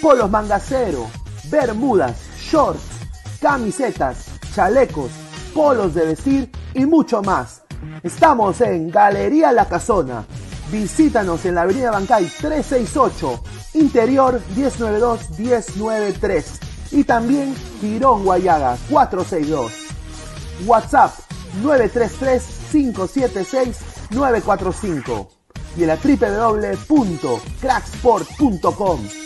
polos mangacero, bermudas, shorts, camisetas, chalecos, polos de vestir y mucho más. Estamos en Galería La Casona. Visítanos en la Avenida Bancay 368, Interior 192-193 y también Girón Guayaga 462. WhatsApp 933-576-945 y en la www.cracksport.com.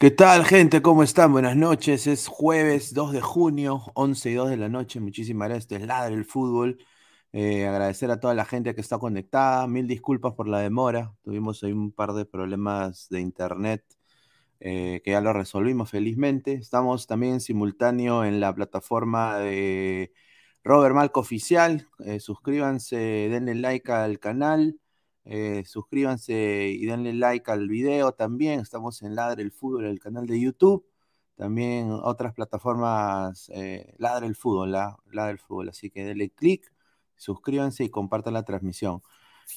¿Qué tal, gente? ¿Cómo están? Buenas noches. Es jueves 2 de junio, 11 y 2 de la noche. Muchísimas gracias. Este es Ladre Fútbol. Eh, agradecer a toda la gente que está conectada. Mil disculpas por la demora. Tuvimos ahí un par de problemas de internet eh, que ya lo resolvimos felizmente. Estamos también simultáneo en la plataforma de Robert Malco Oficial. Eh, suscríbanse, denle like al canal. Eh, suscríbanse y denle like al video también. Estamos en Ladre el Fútbol, el canal de YouTube. También otras plataformas, eh, Ladre el Fútbol, la, Ladre el Fútbol. Así que denle click, suscríbanse y compartan la transmisión.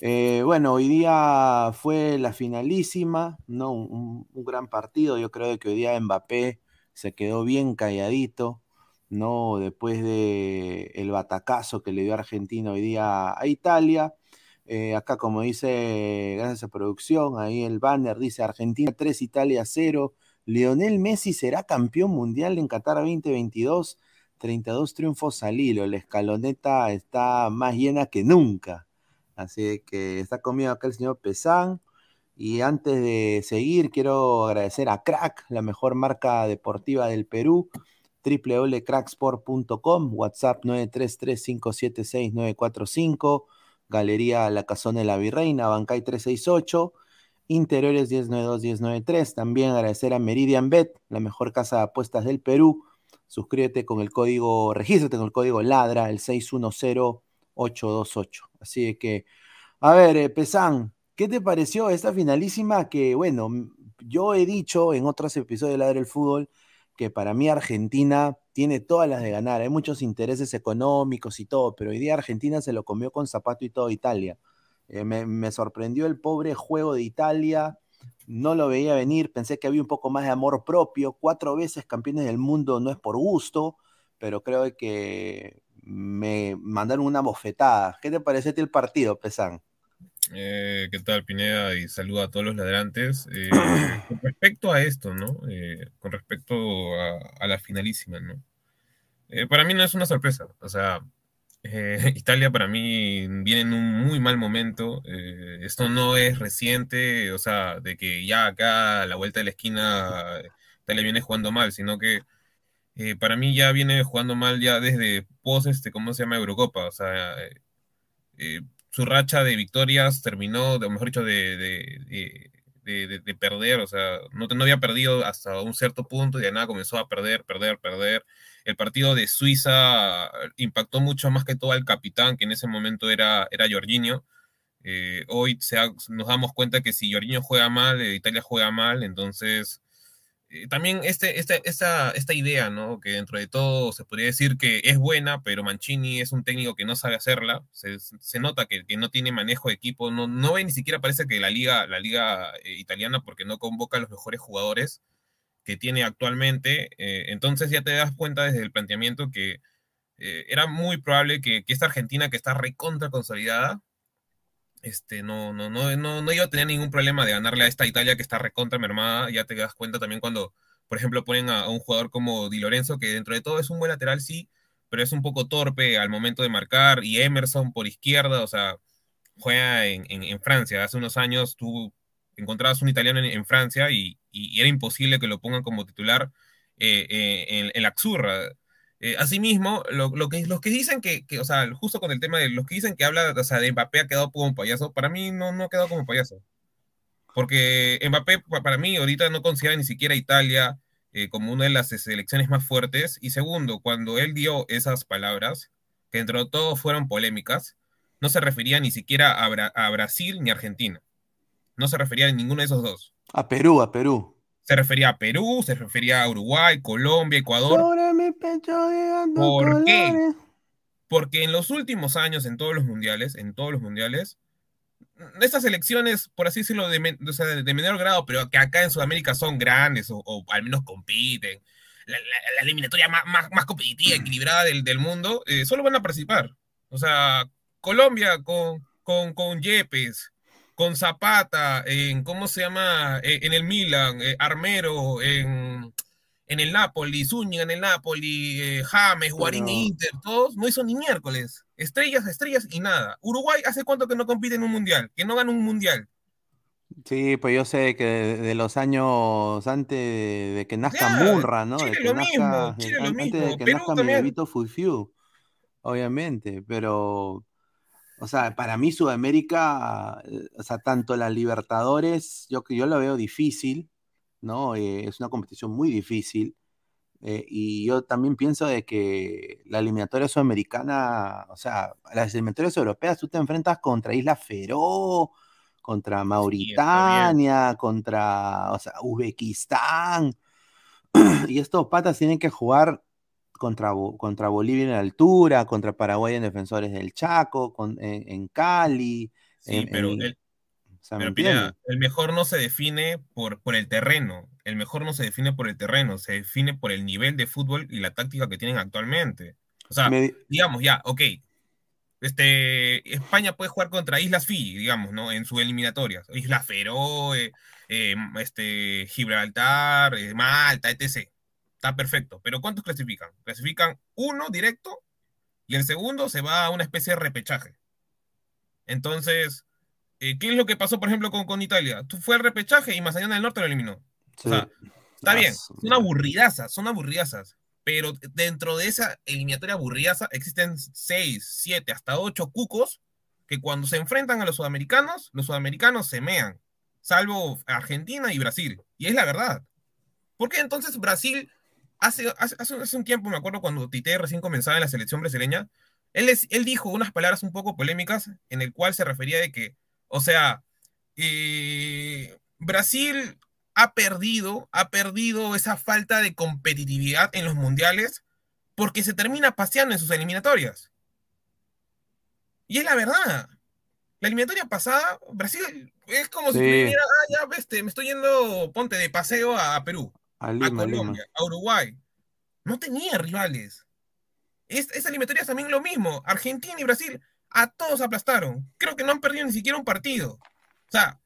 Eh, bueno, hoy día fue la finalísima, ¿no? Un, un, gran partido. Yo creo que hoy día Mbappé se quedó bien calladito, ¿no? Después de el batacazo que le dio Argentina hoy día a Italia. Eh, acá, como dice, gracias a producción, ahí el banner dice Argentina 3, Italia 0. Lionel Messi será campeón mundial en Qatar 2022. 32 triunfos al hilo. La escaloneta está más llena que nunca. Así que está conmigo acá el señor Pesán. Y antes de seguir, quiero agradecer a Crack, la mejor marca deportiva del Perú www.cracksport.com, WhatsApp 933-576-945, Galería La Casona de la Virreina, Bancay 368, Interiores 1092-1093. También agradecer a Meridian Bet, la mejor casa de apuestas del Perú. Suscríbete con el código, regístrate con el código LADRA, el 610828. Así que, a ver, eh, Pesán, ¿qué te pareció esta finalísima? Que, bueno, yo he dicho en otros episodios de Ladra el Fútbol que para mí Argentina tiene todas las de ganar. Hay muchos intereses económicos y todo, pero hoy día Argentina se lo comió con zapato y todo Italia. Eh, me, me, sorprendió el pobre juego de Italia. No lo veía venir, pensé que había un poco más de amor propio. Cuatro veces campeones del mundo no es por gusto, pero creo que me mandaron una bofetada. ¿Qué te parece el partido, Pesán? Eh, ¿Qué tal, Pineda? Y saludo a todos los ladrantes. Eh, con respecto a esto, ¿no? Eh, con respecto a, a, la finalísima, ¿no? Eh, para mí no es una sorpresa. O sea, Italia para mí viene en un muy mal momento. esto no es reciente, o sea, de que ya acá a la vuelta de la esquina Italia viene jugando mal, sino que para mí ya viene jugando mal ya desde post, este, ¿cómo se llama? Eurocopa. O sea, su racha de victorias terminó, o mejor dicho, de, de, de, de, perder, o sea, no, no había perdido hasta un cierto punto y de nada comenzó a perder, perder, perder. El partido de Suiza impactó mucho más que todo al capitán, que en ese momento era, era Jorginho. Eh, hoy se nos damos cuenta que si Jorginho juega mal, eh, Italia juega mal, entonces eh, también este, este, esta, esta idea, ¿no? Que dentro de todo se podría decir que es buena, pero Mancini es un técnico que no sabe hacerla. Se, se nota que, que, no tiene manejo de equipo. No, no ve ni siquiera parece que la liga, la liga eh, italiana, porque no convoca a los mejores jugadores que tiene actualmente. Eh, entonces ya te das cuenta desde el planteamiento que eh, era muy probable que, que, esta Argentina, que está recontra consolidada, este, no, no, no, no, no iba a tener ningún problema de ganarle a esta Italia que está recontra mermada. Ya te das cuenta también cuando, por ejemplo, ponen a, un jugador como Di Lorenzo, que dentro de todo es un buen lateral, sí, pero es un poco torpe al momento de marcar. Y Emerson por izquierda, o sea, juega en, en, Francia. Hace unos años tú encontrabas un italiano en, en Francia y, y, era imposible que lo pongan como titular eh, eh, en, en la Xurra. Eh, asimismo, lo, que, los que dicen que, que, o sea, justo con el tema de los que dicen que habla, o sea, de Mbappé ha quedado como payaso, para mí no, no ha quedado como payaso. Porque Mbappé, para mí, ahorita no considera ni siquiera Italia eh, como una de las selecciones más fuertes. Y segundo, cuando él dio esas palabras, que dentro de todo fueron polémicas, no se refería ni siquiera a, a Brasil ni a Argentina. No se refería a ninguno de esos dos. A Perú, a Perú. Se refería a Perú, se refería a Uruguay, Colombia, Ecuador. Sobre mi pecho ¿Por qué? Porque en los últimos años, en todos los mundiales, en todos los mundiales, estas elecciones, por así decirlo, de, o sea, de, menor grado, pero que acá en Sudamérica son grandes o, o al menos compiten, la, la, la eliminatoria más, más, más, competitiva, equilibrada del, del mundo, eh, solo van a participar. O sea, Colombia con, con, con Yepes, con Zapata, en, ¿cómo se llama? En el Milan, eh, Armero, en, en, el Napoli, Zúñiga en el Napoli, eh, James, Guarín e Inter, todos no hizo ni miércoles. Estrellas, estrellas y nada. Uruguay, ¿hace cuánto que no compite en un mundial? Que no gana un mundial. Sí, pues yo sé que de, de los años antes de, de que nazca Munra, ¿no? Chile de que lo nazca, mismo, de- Chile lo antes mismo, de que Perú nazca también. Obviamente, pero, o sea, para mí Sudamérica, eh, o sea, tanto las Libertadores, yo que yo lo veo difícil, ¿no? Eh, es una competición muy difícil. eh, y yo también pienso de que la eliminatoria sudamericana, o sea, las eliminatorias europeas, tú te enfrentas contra Isla Feroe, contra Mauritania, contra, o sea, Uzbekistán, y estos patas tienen que jugar contra, contra Bolivia en altura, contra Paraguay en Defensores del Chaco, con- en, en Cali. Sí, en- pero, en- el, mejor no se define por, por el terreno. El mejor no se define por el terreno, se define por el nivel de fútbol y la táctica que tienen actualmente. O sea, Me- digamos ya, ok. Este, España puede jugar contra Islas Fiji, digamos, ¿no? En sus eliminatorias. Islas Feroe, eh, este, Gibraltar, eh, Malta, etc. Está perfecto. Pero ¿cuántos clasifican? Clasifican uno directo y el segundo se va a una especie de repechaje. Entonces, eh, ¿qué es lo que pasó, por ejemplo, con, con Italia? Tú fue al repechaje y Macedonia del Norte lo eliminó. O sea, está bien, son aburridazas, son aburridazas. Pero dentro de esa eliminatoria aburridaza existen seis, siete, hasta ocho cucos que cuando se enfrentan a los sudamericanos, los sudamericanos se mean, salvo Argentina y Brasil. Y es la verdad. Porque entonces Brasil, hace, hace, hace- un tiempo, me acuerdo cuando Tite recién comenzaba en la selección brasileña, él, es- él dijo unas palabras un poco polémicas en el cual se refería de que, o sea, eh, Brasil ha perdido, ha perdido esa falta de competitividad en los mundiales porque se termina paseando en sus eliminatorias. Y es la verdad. La eliminatoria pasada, Brasil es como si Sí. viniera, ah, ya, este, me estoy yendo, ponte de paseo a Perú, A a Lima, Lima. Colombia, a Uruguay. No tenía rivales. Es, esa eliminatoria es también lo mismo. Argentina y Brasil a todos aplastaron. Creo que no han perdido ni siquiera un partido. O sea,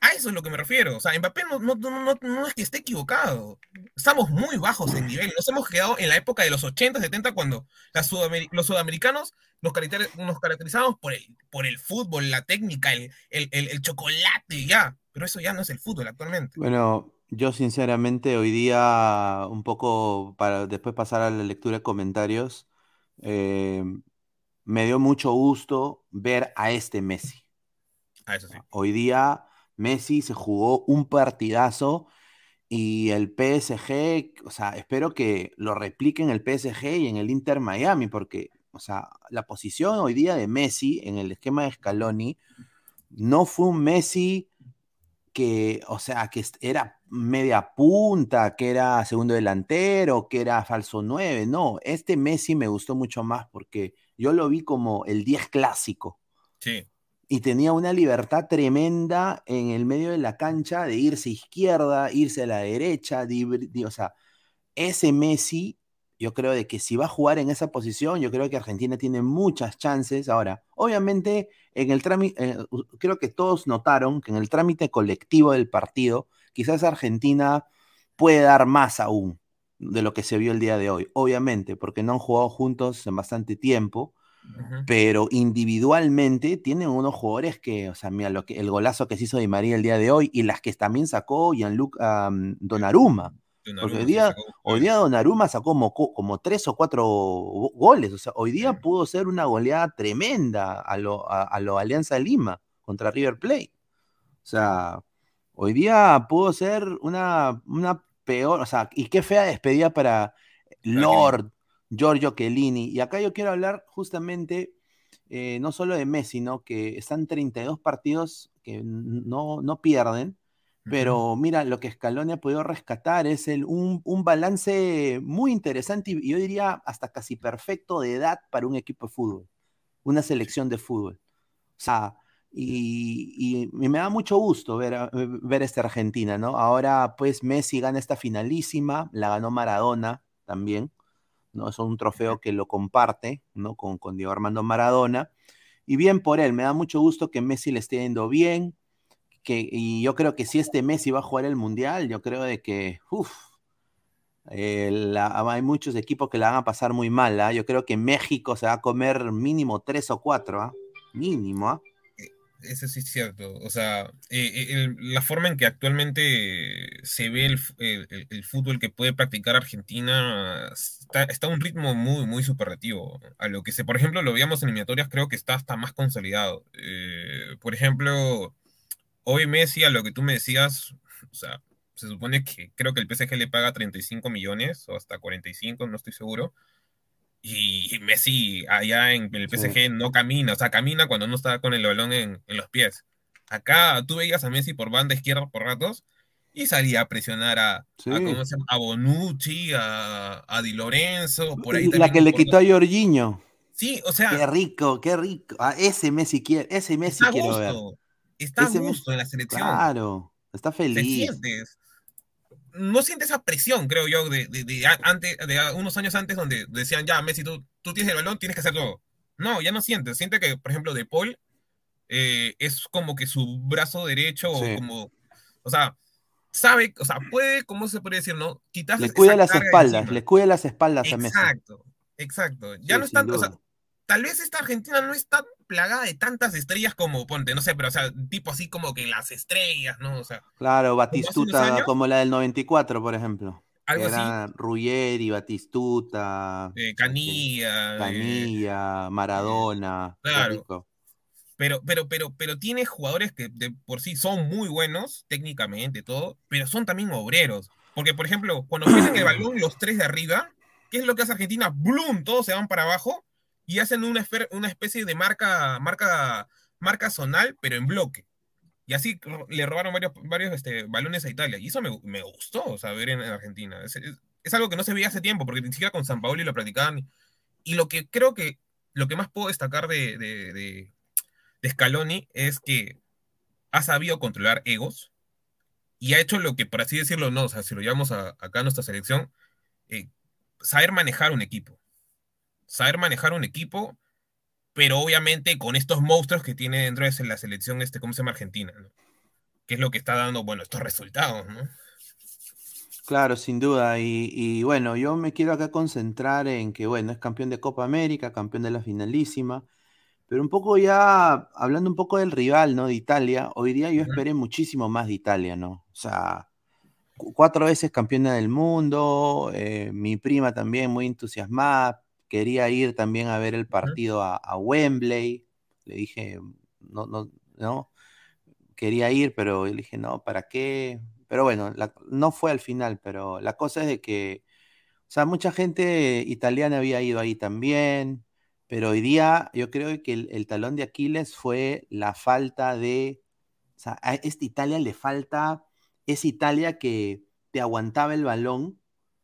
a eso es lo que me refiero. O sea, Mbappé no, no, no, no, no es que esté equivocado. Estamos muy bajos en nivel. Nos hemos quedado en la época de los 80, 70, cuando la sudamer- los sudamericanos nos, caracter- nos caracterizábamos por el, por el fútbol, la técnica, el, el, el- el chocolate, ya. Pero eso ya no es el fútbol actualmente. Bueno, yo sinceramente hoy día, un poco para después pasar a la lectura de comentarios, eh, me dio mucho gusto ver a este Messi. Ah, eso sí. Hoy día Messi se jugó un partidazo y el PSG, o sea, espero que lo repliquen el PSG y en el Inter Miami, porque, o sea, la posición hoy día de Messi en el esquema de Scaloni no fue un Messi que, o sea, que era media punta, que era segundo delantero, que era falso 9. No, este Messi me gustó mucho más porque yo lo vi como el 10 clásico Sí. y tenía una libertad tremenda en el medio de la cancha de irse a izquierda, irse a la derecha, de de- o sea, ese Messi, yo creo de que si va a jugar en esa posición, yo creo que Argentina tiene muchas chances. Ahora, obviamente, en el trámite, eh, creo que todos notaron que en el trámite colectivo del partido, quizás Argentina puede dar más aún de lo que se vio el día de hoy, obviamente, porque no han jugado juntos en bastante tiempo pero individualmente tienen unos jugadores que, o sea, mira, lo que, el golazo que se hizo Di María el día de hoy y las que también sacó Gianluca um, Donnarumma. Porque hoy día, hoy día Donnarumma sacó como, co- como tres o cuatro go- goles. O sea, hoy día pudo ser una goleada tremenda a lo, a, a lo Alianza Lima contra River Plate. O sea, hoy día pudo ser una, una peor, o sea, y qué fea despedida para Lord, Giorgio Chiellini. Y acá yo quiero hablar justamente eh, no solo de Messi, ¿no? Que están 32 partidos que no, no pierden, pero mira, lo que Scaloni ha podido rescatar es el, un, un balance muy interesante y yo diría hasta casi perfecto de edad para un equipo de fútbol, una selección de fútbol. O sea, y, me da mucho gusto ver, a- ver esta Argentina, ¿no? Ahora, pues Messi gana esta finalísima, la ganó Maradona también, ¿no? Es un trofeo que lo comparte, ¿no? Con, con Diego Armando Maradona. Y bien por él, me da mucho gusto que Messi le esté yendo bien, que, y yo creo que si este Messi va a jugar el Mundial, yo creo de que, uff, hay muchos equipos que la van a pasar muy mal, ¿ah? Yo creo que México se va a comer mínimo tres o cuatro, ¿ah? Mínimo, ¿ah? Eso sí es cierto. O sea, eh, eh, la forma en que actualmente se ve el, el, fútbol que puede practicar Argentina está, a un ritmo muy, muy superlativo. A lo que se, por ejemplo, lo veíamos en eliminatorias, creo que está hasta más consolidado. Eh, por ejemplo, hoy Messi, a lo que tú me decías, o sea, se supone que creo que el PSG le paga 35 millones o hasta 45, no estoy seguro y Messi allá en el PSG no camina, o sea, camina cuando no está con el balón en, los pies. Acá tú veías a Messi por banda izquierda por ratos y salía a presionar a, a, Bonucci, a, a, Di Lorenzo, por ahí La que le quitó a Jorginho. Sí, o sea. Qué rico, qué rico. A ese Messi quiere, ese Messi quiero ver. Está a gusto en la selección. Claro, está feliz no siente esa presión, creo yo, de, de, antes, de unos años antes donde decían, ya, Messi, tú, tú tienes el balón, tienes que hacer todo. No, ya no siente. Siente que, por ejemplo, De Paul eh, es como que su brazo derecho, o como, o sea, sabe, o sea, puede, ¿cómo se puede decir, no? Quitarse le cuida las espaldas, le cuida las espaldas a Messi. Exacto, exacto. Ya no está, o sea, tal vez esta Argentina no está plagada de tantas estrellas como Ponte, no sé, pero o sea, tipo así como que las estrellas, ¿no? O sea. Claro, Batistuta, como la del 94, por ejemplo. Algo así. Ruggeri, Batistuta. Eh, Canilla. Canilla, Maradona. Claro. Pero, pero, pero, pero tiene jugadores que de por sí son muy buenos, técnicamente, todo, pero son también obreros. Porque, por ejemplo, cuando tienen el balón los tres de arriba, ¿qué es lo que hace Argentina? ¡Blum! Todos se van para abajo y hacen una, una especie de marca, marca, marca zonal, pero en bloque. Y así le robaron varios, varios este, balones a Italia. Y eso me, me gustó, o sea, ver en, Argentina. Es, algo que no se veía hace tiempo, porque ni siquiera con San Paolo lo practicaban. Y lo que creo que, lo que más puedo destacar de, de, de, Scaloni es que ha sabido controlar egos y ha hecho lo que, por así decirlo, no, o sea, si lo llevamos acá a nuestra selección, eh, saber manejar un equipo saber manejar un equipo, pero obviamente con estos monstruos que tiene dentro de la selección, este, ¿cómo se llama Argentina? ¿no? Que es lo que está dando, bueno, estos resultados, ¿no? Claro, sin duda. Y, bueno, yo me quiero acá concentrar en que, bueno, es campeón de Copa América, campeón de la finalísima, pero un poco ya, hablando un poco del rival, ¿no? De Italia, hoy día yo esperé muchísimo más de Italia, ¿no? O sea, cuatro veces campeona del mundo, eh, mi prima también muy entusiasmada, quería ir también a ver el partido a, Wembley. Le dije, no, no, no, quería ir, pero le dije, no, ¿para qué? Pero bueno, no fue al final, pero la cosa es de que, o sea, mucha gente italiana había ido ahí también, pero hoy día yo creo que el, talón de Aquiles fue la falta de, o sea, a esta Italia le falta, es Italia que te aguantaba el balón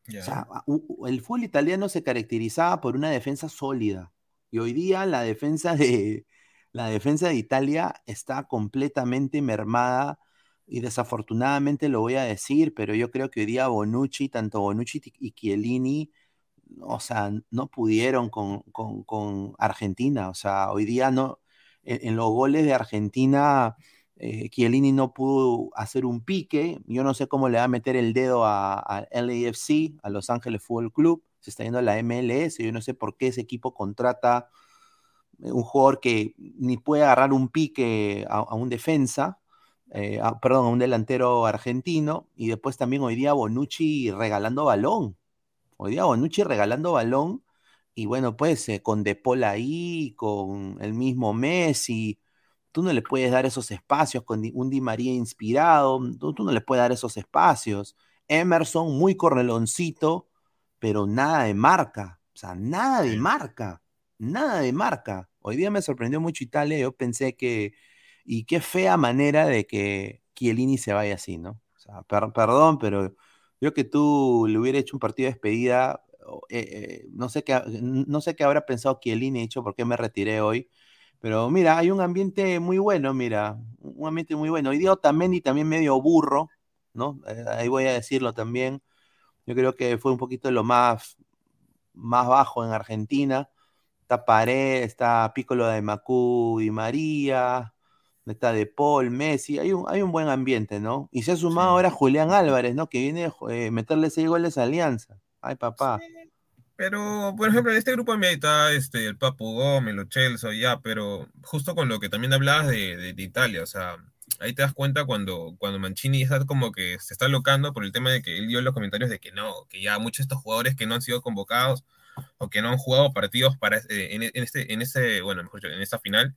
el fútbol italiano se caracterizaba por una defensa sólida. Y hoy día la defensa de, la defensa de Italia está completamente mermada. Y desafortunadamente lo voy a decir, pero yo creo que hoy día Bonucci, tanto Bonucchi y Chiellini, o sea, no pudieron con, Argentina. O sea, hoy día no, en los goles de Argentina eh, Chiellini no pudo hacer un pique. Yo no sé cómo le va a meter el dedo a, LAFC, a Los Ángeles Fútbol Club. Se está yendo a la MLS. Yo no sé por qué ese equipo contrata eh, un jugador que ni puede agarrar un pique a, un defensa, eh, perdón, a un delantero argentino. Y después también hoy día Bonucci regalando balón. Hoy día Bonucci regalando balón. Y bueno, pues con De Paul ahí, con el mismo Messi tú no le puedes dar esos espacios con un Di María inspirado, tú, no le puedes dar esos espacios. Emerson, muy corneloncito, pero nada de marca, o sea, nada de marca, nada de marca. Hoy día me sorprendió mucho Italia, yo pensé que, y qué fea manera de que Chiellini se vaya así, ¿no? O sea, perdón, pero yo que tú le hubiera hecho un partido de despedida, eh, eh, no, sé qué, no sé qué habrá pensado Chiellini, hecho por qué me retiré hoy, pero mira, hay un ambiente muy bueno, mira, un ambiente muy bueno. Hoy día Otamendi también medio burro, ¿no? Eh, ahí voy a decirlo también. Yo creo que fue un poquito lo más, más bajo en Argentina. Está Pared, está Piccolo de Macú y María, está De Paul, Messi. Hay un, hay un buen ambiente, ¿no? Y se ha sumado ahora Julián Álvarez, ¿no? Que viene a eh, meterle seis goles a Alianza. Ay, papá. Pero, por ejemplo, en este grupo de está este, el Papu Gómez, los Chelsea, ya, pero justo con lo que también hablabas de, de, Italia, o sea, ahí te das cuenta cuando, cuando Mancini está como que se está locando por el tema de que él dio en los comentarios de que no, que ya muchos de estos jugadores que no han sido convocados o que no han jugado partidos para, eh, en, este, en este, bueno, mejor en esta final,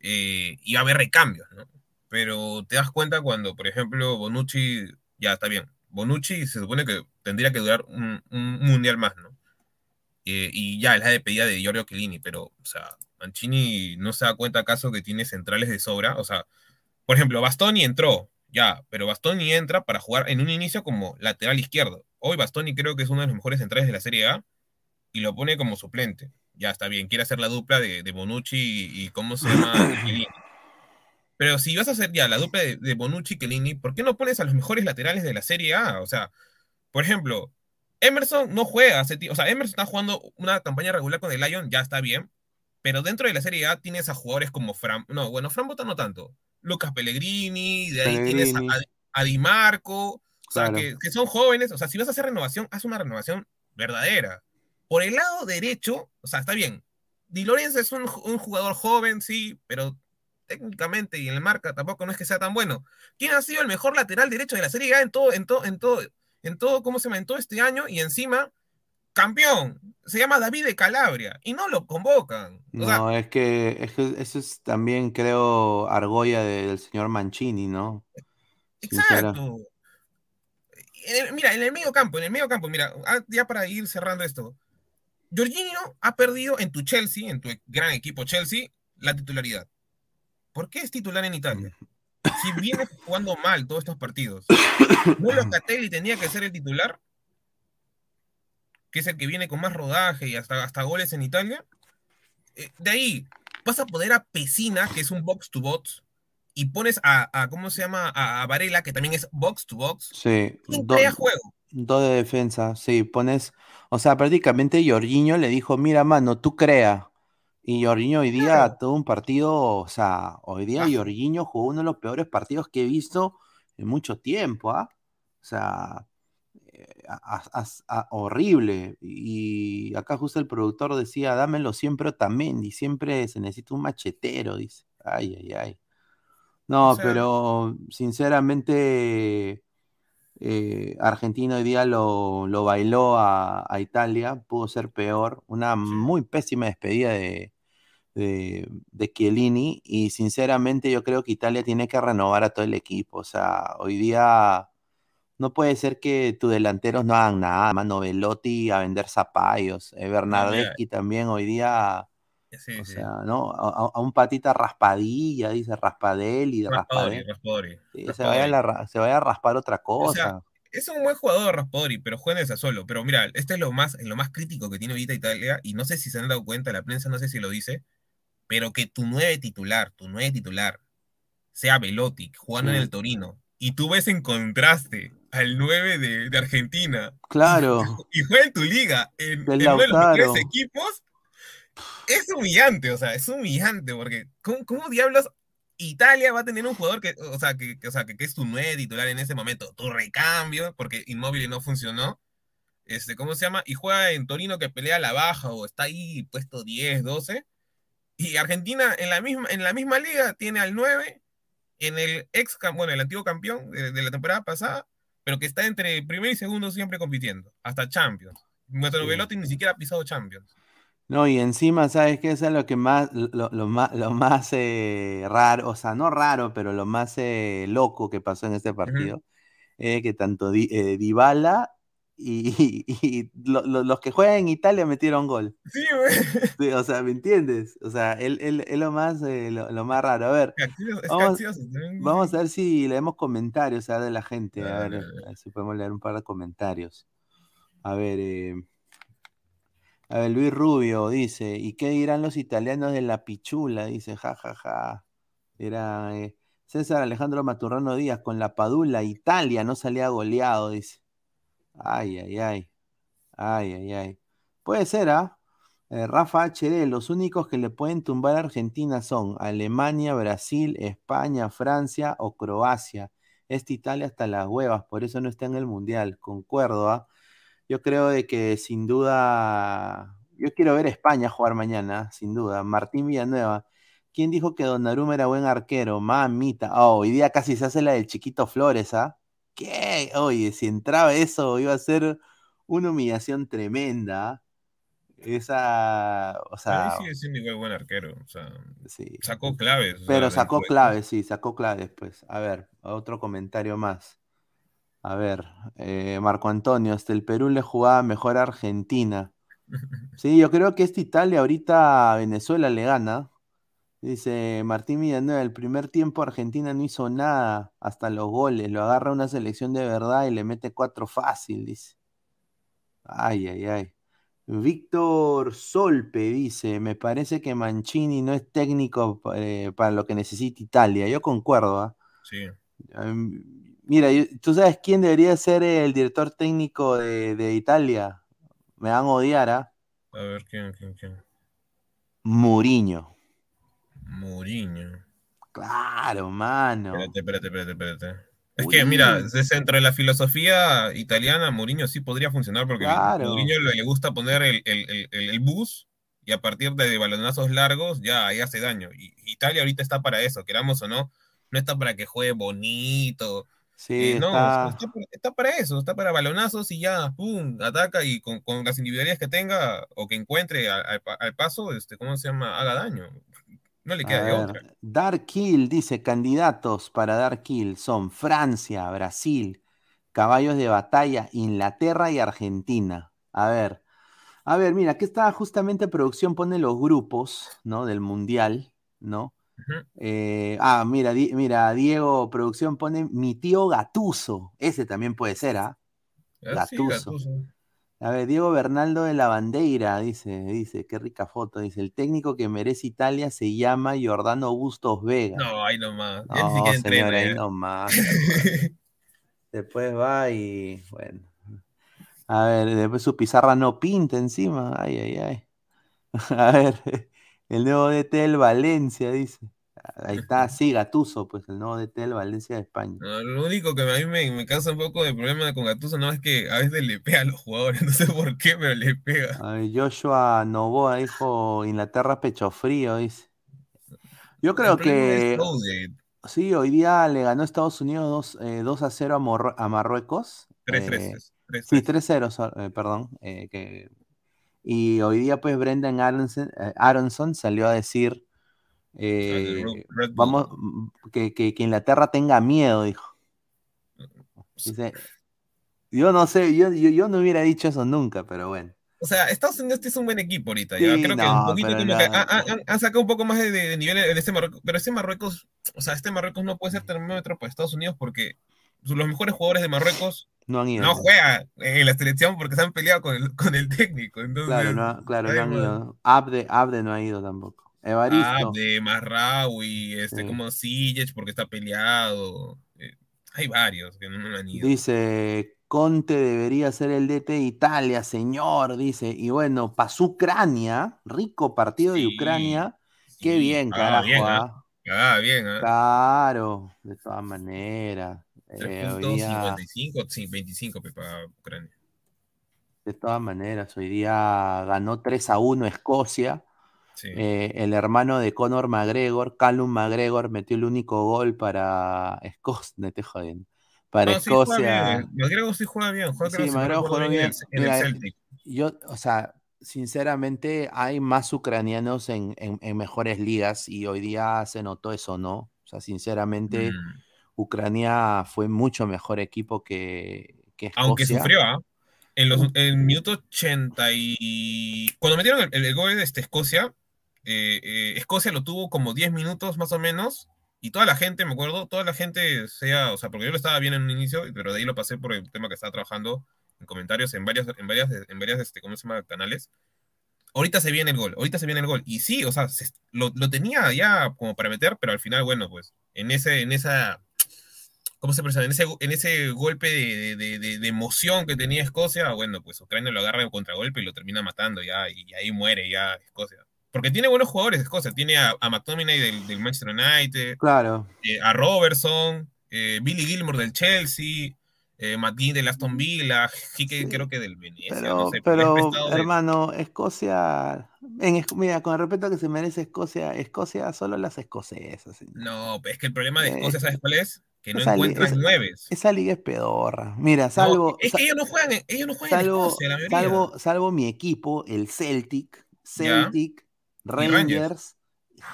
eh, iba a haber recambios, ¿no? Pero te das cuenta cuando, por ejemplo, Bonucci, ya está bien, Bonucci se supone que tendría que durar un, un mundial más, ¿no? Eh, y ya es la despedida de Giorgio Chiellini, pero, o sea, Mancini no se da cuenta acaso que tiene centrales de sobra, o sea, por ejemplo, Bastoni entró, ya, pero Bastoni entra para jugar en un inicio como lateral izquierdo. Hoy Bastoni creo que es uno de los mejores centrales de la Serie A y lo pone como suplente. Ya está bien, quiere hacer la dupla de, Bonucci y, ¿cómo se llama? Chiellini. Pero si vas a hacer ya la dupla de, Bonucci y Chiellini, ¿por qué no pones a los mejores laterales de la Serie A? O sea, por ejemplo, Emerson no juega, o sea, Emerson está jugando una campaña regular con el Lion, ya está bien, pero dentro de la Serie A tienes a jugadores como Fran, no, bueno, Fran Bota no tanto, Lucas Pellegrini, de ahí tienes a, Di Marco, o sea, que, son jóvenes, o sea, si vas a hacer renovación, haz una renovación verdadera. Por el lado derecho, o sea, está bien, Di Lorenzo es un, jugador joven, sí, pero técnicamente y en el marca tampoco no es que sea tan bueno. ¿Quién ha sido el mejor lateral derecho de la Serie A en todo, en todo, en todo, en todo, ¿cómo se llama? este año y encima, campeón, se llama David de Calabria y no lo convocan. no, es, que, eso es también, creo, argolla del señor Mancini, ¿no? Exacto. mira, en el medio campo, en el medio campo, mira, ah, ya para ir cerrando esto. Jorginho ha perdido en tu Chelsea, en tu gran equipo Chelsea, la titularidad. ¿Por qué es titular en Italia? Si viene jugando mal todos estos partidos, ¿no Locatelli tenía que ser el titular? Que es el que viene con más rodaje y hasta, hasta goles en Italia. Eh, de ahí, vas a poner a Pesina, que es un box to box, y pones a, ¿cómo se llama? A, Varela, que también es box to box. Sí. crea juego. Dos de defensa, sí, pones, o sea, prácticamente Jorginho le dijo, mira, mano, tú crea, y Jorginho hoy día todo un partido, o sea, hoy día Jorginho jugó uno de los peores partidos que he visto en mucho tiempo, ¿ah? O sea, eh, horrible. Y acá justo el productor decía, dámelo siempre también, y siempre se necesita un machetero, dice. Ay, ay, ay. No, pero sinceramente eh, Argentina hoy día lo, bailó a, Italia, pudo ser peor, una muy pésima despedida de, de, de, Chiellini y sinceramente yo creo que Italia tiene que renovar a todo el equipo, o sea, hoy día no puede ser que tus delanteros no hagan nada, Mano Velotti a vender zapallos, eh, Bernardeschi también hoy día... o sea, ¿no? A, un patita raspadilla, dice raspadel y raspadel. Se, vaya a se vaya a raspar otra cosa. es un buen jugador Raspadori, pero juega en solo. Pero mira, este es lo más, lo más crítico que tiene ahorita Italia, y no sé si se han dado cuenta, la prensa no sé si lo dice, pero que tu nueve titular, tu nueve titular, sea Velotti, jugando en el Torino, y tú ves en contraste al 9 de, Argentina. Claro. Y, juega en tu liga, en, en uno de los mejores equipos, es humillante, o sea, es humillante, porque ¿cómo, diablos Italia va a tener un jugador que, o sea, que, o sea, que, es tu nueve titular en ese momento, tu recambio, porque Inmóvil no funcionó, este, ¿cómo se llama? Y juega en Torino que pelea a la baja o está ahí puesto 10, 12, y Argentina en la misma, en la misma liga tiene al 9, en el ex, bueno, el antiguo campeón de, la temporada pasada, pero que está entre primero y segundo siempre compitiendo, hasta Champions. Nuestro Velotti ni siquiera ha pisado Champions. No, y encima, ¿sabes qué? es lo que más, lo, más, lo más eh, raro, o sea, no raro, pero lo más eh, loco que pasó en este partido, que tanto Di, eh, Dybala y, los que juegan en Italia metieron gol. Sí, güey. o sea, ¿me entiendes? O sea, él, es lo más, eh, lo, más raro. A ver, vamos, a ver si leemos comentarios de la gente. A ver, si podemos leer un par de comentarios. A ver, eh, a ver, Luis Rubio dice, ¿y qué dirán los italianos de la pichula? Dice, jajaja. Ja, ja. Era eh, César Alejandro Maturrano Díaz con la Padula, Italia no salía goleado, dice. Ay, ay, ay. Ay, ay, ay. Puede ser, ¿ah? Eh, Rafa HD, los únicos que le pueden tumbar a Argentina son Alemania, Brasil, España, Francia o Croacia. Esta Italia hasta las huevas, por eso no está en el Mundial. Concuerdo, ¿ah? Yo creo de que sin duda, yo quiero ver a España jugar mañana, sin duda. Martín Villanueva. ¿Quién dijo que Donnarumma era buen arquero? Mamita. Oh, hoy día casi se hace la del chiquito Flores, ¿ah? ¿Qué? Oye, si entraba eso, iba a ser una humillación tremenda. Esa, o sea, Ahí sigue siendo igual buen arquero. O sea, sí. sacó claves. Pero sea, sacó claves, sí, sacó claves, pues. A ver, otro comentario más. A ver, eh, Marco Antonio, hasta el Perú le jugaba mejor a Argentina. Sí, yo creo que esta Italia ahorita a Venezuela le gana. Dice Martín Villanueva, el primer tiempo Argentina no hizo nada, hasta los goles, lo agarra una selección de verdad y le mete cuatro fácil, dice. Ay, ay, ay. Víctor Solpe dice, me parece que Mancini no es técnico eh, para lo que necesita Italia. Yo concuerdo, ¿ah? Sí. Mira, ¿tú sabes quién debería ser el director técnico de, de Italia? Me van a odiar, ¿ah? A ver, ¿quién, quién, quién? Mourinho. Mourinho. Claro, mano. Espérate, espérate, espérate, espérate. Es que, mira, desde dentro de la filosofía italiana, Mourinho sí podría funcionar porque Claro. Mourinho le, gusta poner el, el, el, el- bus y a partir de balonazos largos ya ahí hace daño. Y Italia ahorita está para eso, queramos o no, no está para que juegue bonito. Sí, Eh, no, está- está, para- está para eso, está para balonazos y ya, pum, ataca y con, con las individualidades que tenga o que encuentre al, al pa- al paso, este, ¿cómo se llama? Haga daño. No le queda de otra. Dark Kill dice, candidatos para Dark Kill son Francia, Brasil, Caballos de Batalla, Inglaterra y Argentina. A ver, a ver, mira, aquí está justamente producción, pone los grupos, ¿no? Del Mundial, ¿no? Eh, ah, mira, Di- mira, Diego, producción pone mi tío Gatuso. Ese también puede ser, ¿ah? Ah, sí. Gattuso. A ver, Diego Bernaldo de la Bandeira dice, dice, qué rica foto, dice, el técnico que merece Italia se llama Giordano Bustos Vega. No, ahí nomás. No, entrena, señor, ahí ya. nomás. Después va y, bueno. A ver, después su pizarra no pinta encima. Ay, ay, ay. A ver, el nuevo DT del Valencia, dice. Ahí está, sí, Gatuso, pues el nuevo DT del Valencia de España. No, lo único que a mí me, me causa un poco de problema con Gattuso no es que a veces le pega a los jugadores, no sé por qué, pero le pega. A ver, Joshua Novoa dijo Inglaterra pecho frío, dice. Yo creo que sí, hoy día le ganó Estados Unidos 2, eh, 2 a 0 a, Morro- a Marruecos. 3-3, Eh, tres, sí, 3-0, so- eh, perdón. eh, que- y hoy día, pues, Brendan Aronson, eh, Aronson salió a decir eh, vamos, mm, que, que- que Inglaterra tenga miedo, dijo. Dice, yo no sé, yo, yo, yo no hubiera dicho eso nunca, pero bueno. O sea, Estados Unidos es un buen equipo ahorita, ya. Sí, Creo que no, un poquito como no. que han, han- han sacado un poco más de, de nivel en este Marruecos, pero este Marruecos, o sea, este Marruecos no puede ser termómetro para Estados Unidos porque los mejores jugadores de Marruecos No han ido. no juegan en la selección porque se han peleado con el, con el técnico. Entonces, Claro, no, ha- claro, no han ido. Abde, Abde no ha ido tampoco. Evaristo. Ah, de Marraui, este, Sí. como Sijic porque está peleado. eh, hay varios que no, no han ido. Dice, Conte debería ser el DT de Italia, señor, dice. Y bueno, pasó Ucrania, rico partido de Ucrania. Qué bien, Ah, carajo. bien, ah. Ah, bien, ¿ah? Claro, de todas maneras. Eh, Tres hoy puntos, día, 55, sí, 25 pe, para Ucrania. de todas maneras, hoy día ganó 3 a 1 Escocia. Sí. Eh, el hermano de Conor McGregor, Callum McGregor, metió el único gol para Escocia. Te joden. Para No, sí Escocia. bien. McGregor sí juega bien. Juega, Sí, McGregor juega bien. En el, en el Celtic. Yo, o sea, sinceramente, hay más ucranianos en, en- en mejores ligas y hoy día se notó eso, ¿no? O sea, sinceramente, Mm. Ucrania fue mucho mejor equipo que, que Escocia. Aunque sufrió, ¿ah? En los en minuto 80 y... Cuando metieron el, el- el gol de este, Escocia, eh, eh, Escocia lo tuvo como 10 minutos más o menos, y toda la gente, me acuerdo, toda la gente, sea, o sea, porque yo lo estaba bien en un inicio, pero de ahí lo pasé por el tema que estaba trabajando en comentarios en varias, en varias, en varias, este, ¿cómo se llama? Canales. Ahorita se viene el gol, ahorita se viene el gol. Y sí, o sea, se- lo, lo tenía ya como para meter, pero al final, bueno, pues, en ese, en esa, ¿cómo se presenta? En ese, en ese golpe de, de- de- de emoción que tenía Escocia, bueno, pues Ucrania lo agarra en contragolpe y lo termina matando ya, y ahí muere ya Escocia. Porque tiene buenos jugadores Escocia, tiene a, a McTominay del, del Manchester United, Claro. eh, a Robertson, eh, Billy Gilmore del Chelsea, eh, Matín del Aston Villa, Jique creo que del Venecia, Pero, no sé. pero, hermano, Escocia, en, mira, con el respeto que se merece Escocia, Escocia solo las escocesas. señor. No, es que el problema de Eh, Escocia, ¿sabes cuál es? Que no esa encuentran esa- nueves. Esa liga es pedorra. Mira, No, salvo, es que ellos no juegan, ellos no juegan en salvo, Escocia, la mayoría. salvo, salvo mi equipo, el Celtic. Celtic, Rangers. Rangers,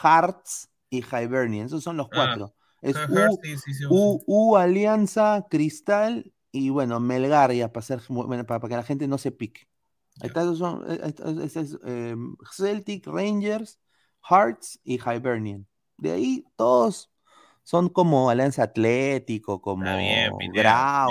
Hearts y Hibernian. Esos son los Ah, cuatro. Es U, sí, sí, sí, U- U Alianza, Cristal y bueno, Melgar ya para, bueno, para, para que la gente no se pique. Esos son, eh, eh, eh, Celtic, Rangers, Hearts y Hibernian. De ahí todos son como Alianza Atlético, como bien, Grau.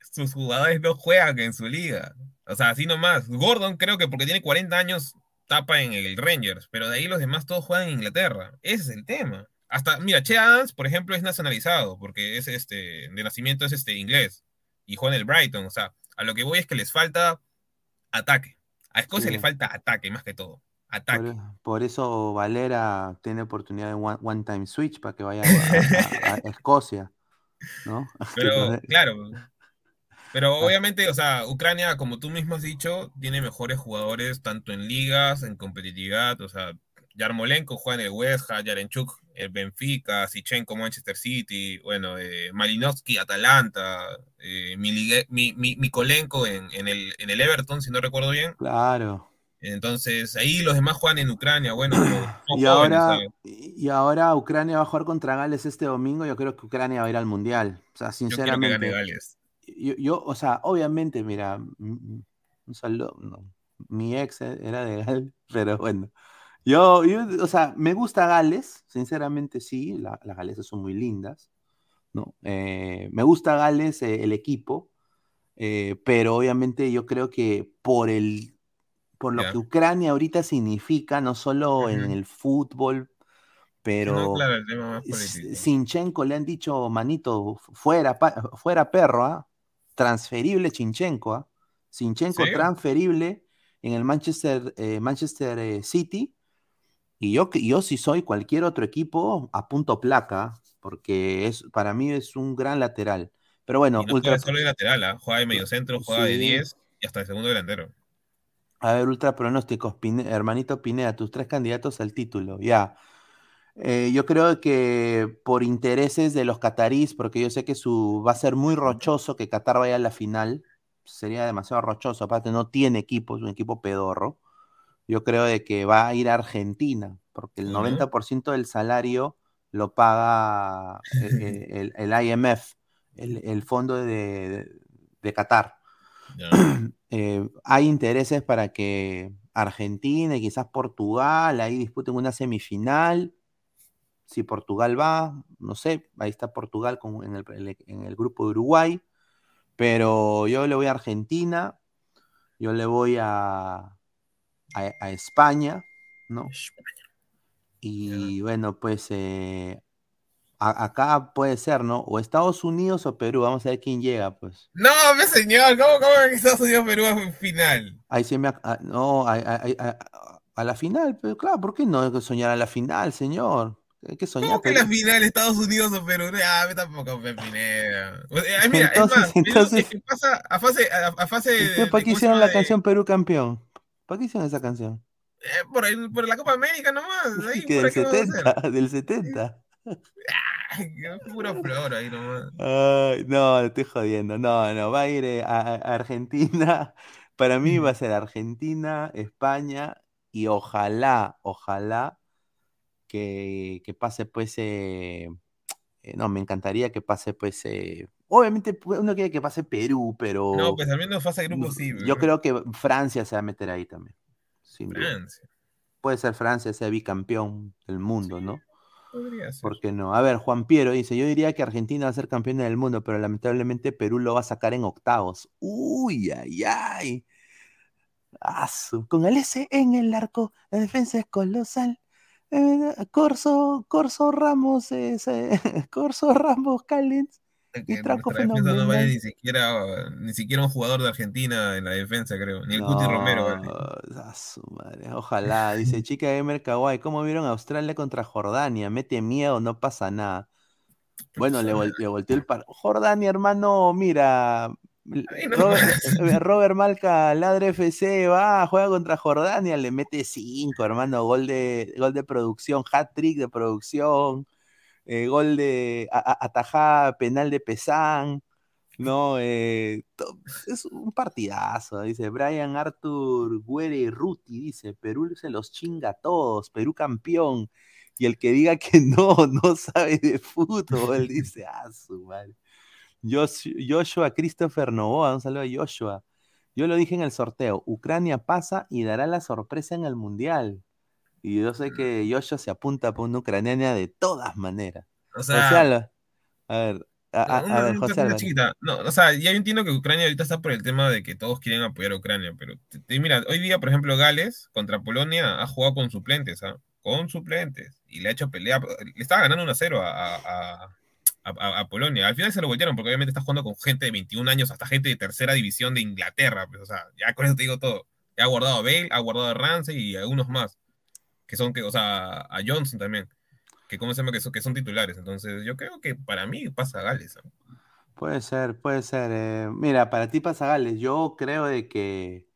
sus jugadores no juegan en su liga. O sea, así nomás. Gordon creo que porque tiene 40 años tapa en el Rangers, pero de ahí los demás todos juegan en Inglaterra. Ese es el tema. Hasta, mira, Che Adams, por ejemplo, es nacionalizado, porque es este, de nacimiento es este inglés, y juega en el Brighton. O sea, a lo que voy es que les falta ataque. A Escocia Sí. le falta ataque más que todo. Ataque. Por, por eso Valera tiene oportunidad de one, one time switch para que vaya a, a- a Escocia. ¿no? Pero, claro. Pero obviamente, o sea, Ucrania, como tú mismo has dicho, tiene mejores jugadores tanto en ligas, en competitividad. O sea, Yarmolenko juega en el West Ham, Yarenchuk, el Benfica, Sichenko, Manchester City, bueno, eh, Malinowski, Atalanta, eh, Miligue- Mi- Mi- Mikolenko en, en el, en el Everton, si no recuerdo bien. Claro. Entonces, ahí los demás juegan en Ucrania. Bueno, son Y jóvenes, ahora, ¿sabes? y ahora Ucrania va a jugar contra Gales este domingo. Yo creo que Ucrania va a ir al Mundial. O sea, Yo quiero que sinceramente. gane Gales. Yo, yo, o sea, obviamente, mira, un saludo. no, mi ex e- era de Gales, pero bueno. Yo, yo, o sea, me gusta Gales, sinceramente sí, la- las galesas son muy lindas, ¿no? Eh, me gusta Gales, eh, el equipo, eh, pero obviamente yo creo que por el, por lo que Ucrania ahorita significa, no solo en el fútbol, pero No, claro, el tema más. Sinchenko le han dicho, manito, fuera, fuera perro, ¿ah? transferible Sinchenko, ¿ah? Sinchenko ¿Serio? transferible en el Manchester, eh, Manchester eh, City. Y yo, yo si soy cualquier otro equipo, apunto placa, porque es, para mí es un gran lateral. Pero bueno, Y no ultra, solo de lateral, ¿ah? juega de mediocentro, juega de Sí. 10 y hasta de segundo delantero. A ver, ultra pronósticos, Pine- hermanito Pineda, tus tres candidatos al título, ya. Eh, yo creo que por intereses de los catarís, porque yo sé que su va a ser muy rochoso que Qatar vaya a la final, sería demasiado rochoso, aparte no tiene equipo, es un equipo pedorro. Yo creo de que va a ir a Argentina, porque el Ujú. 90% del salario lo paga eh, eh, el, el IMF, el, el fondo de, de- de Qatar. Eh, hay intereses para que Argentina y quizás Portugal ahí disputen una semifinal. Si Portugal va, no sé, ahí está Portugal con- en, el, en el grupo de Uruguay. Pero yo le voy a Argentina, yo le voy a, a, a España, ¿no? Y bueno, pues eh, a- acá puede ser, ¿no? O Estados Unidos o Perú, vamos a ver quién llega, pues. No, me señor, ¿cómo, cómo que Estados Unidos Perú en final? Ahí se me ah, no, a, a- a- la final, pero claro, ¿por qué no hay que soñar a la final, señor? Hay que soñar. ¿Cómo que la final Estados Unidos o Perú? Ah, me tampoco me Pineda. Sea, ay, mira, Entonces- es más, entonces- es que pasa a fase, a, fase de, ¿Usted ¿Para qué ¿cómo se hicieron la canción Perú campeón? ¿Para qué hicieron esa canción? eh, por, el- por la Copa América nomás. Ahí, Que por del aquí vamos a hacer. 70, del 70. Pura flor ahí nomás. Ay, no, estoy jodiendo. No, no, va a ir eh, a, a Argentina. Para mí va a ser Argentina, España y ojalá, ojalá que, que pase pues, eh, eh, no, me encantaría que pase pues, eh, obviamente uno quiere que pase Perú, pero No, pues al menos de grupo sí. yo creo que Francia se va a meter ahí también. sin duda. Francia. Puede ser Francia, sea bicampeón del mundo, ¿no? Podría ser. ¿Por qué no? A ver, Juan Piero dice, yo diría que Argentina va a ser campeona del mundo, pero lamentablemente Perú lo va a sacar en octavos. Uy, ay, ay. Con el S en el arco, la defensa es colosal. Eh, Corso, Corso Ramos, eh, Corso Ramos Callens y Que Traco nuestra defensa no vale ni siquiera, ni siquiera un jugador de Argentina en la defensa, creo. Ni el Cuti Romero, vale. A su madre, Ojalá, dice Chica Gamer Kawaii, ¿cómo vieron Australia contra Jordania? Mete miedo, no pasa nada. Bueno, le, vol- le volteó el par. Jordania, hermano, mira. Robert, eh, Robert Malca, Ladre FC, va, juega contra Jordania, le mete cinco, hermano, gol de, gol de producción, hat trick de producción, eh, gol de atajada penal de Pesán, no, eh, es un partidazo, dice Brian Arthur Güere Ruti, dice, Perú se los chinga a todos, Perú campeón, y el que diga que no, no sabe de fútbol, dice, ah, su madre. Jos- Joshua Christopher Novoa, un saludo a Joshua. Yo lo dije en el sorteo, Ucrania pasa y dará la sorpresa en el Mundial. Y yo sé que Joshua se apunta por una ucraniana de todas maneras. O sea- José Alba, a ver, a, a- a Una- ver, una José Alba. chiquita. No, o sea, ya yo entiendo que Ucrania ahorita está por el tema de que todos quieren apoyar a Ucrania, pero te- te- mira, hoy día, por ejemplo, Gales contra Polonia ha jugado con suplentes, ¿ah? Con suplentes. Y le ha hecho pelea. Le estaba ganando 1 a 0 a, a- a- a- a Polonia. Al final se lo voltearon porque obviamente está jugando con gente de 21 años, hasta gente de tercera división de Inglaterra. Pues, o sea, ya con eso te digo todo. Ya ha guardado a Bale, ha guardado a Ramsey y a algunos más. Que son, que, o sea, a Johnson también. Que, ¿cómo se llama? Que son, que son titulares. Entonces, yo creo que para mí pasa Gales. Puede ser, puede ser. eh, mira, para ti pasa Gales, yo creo de que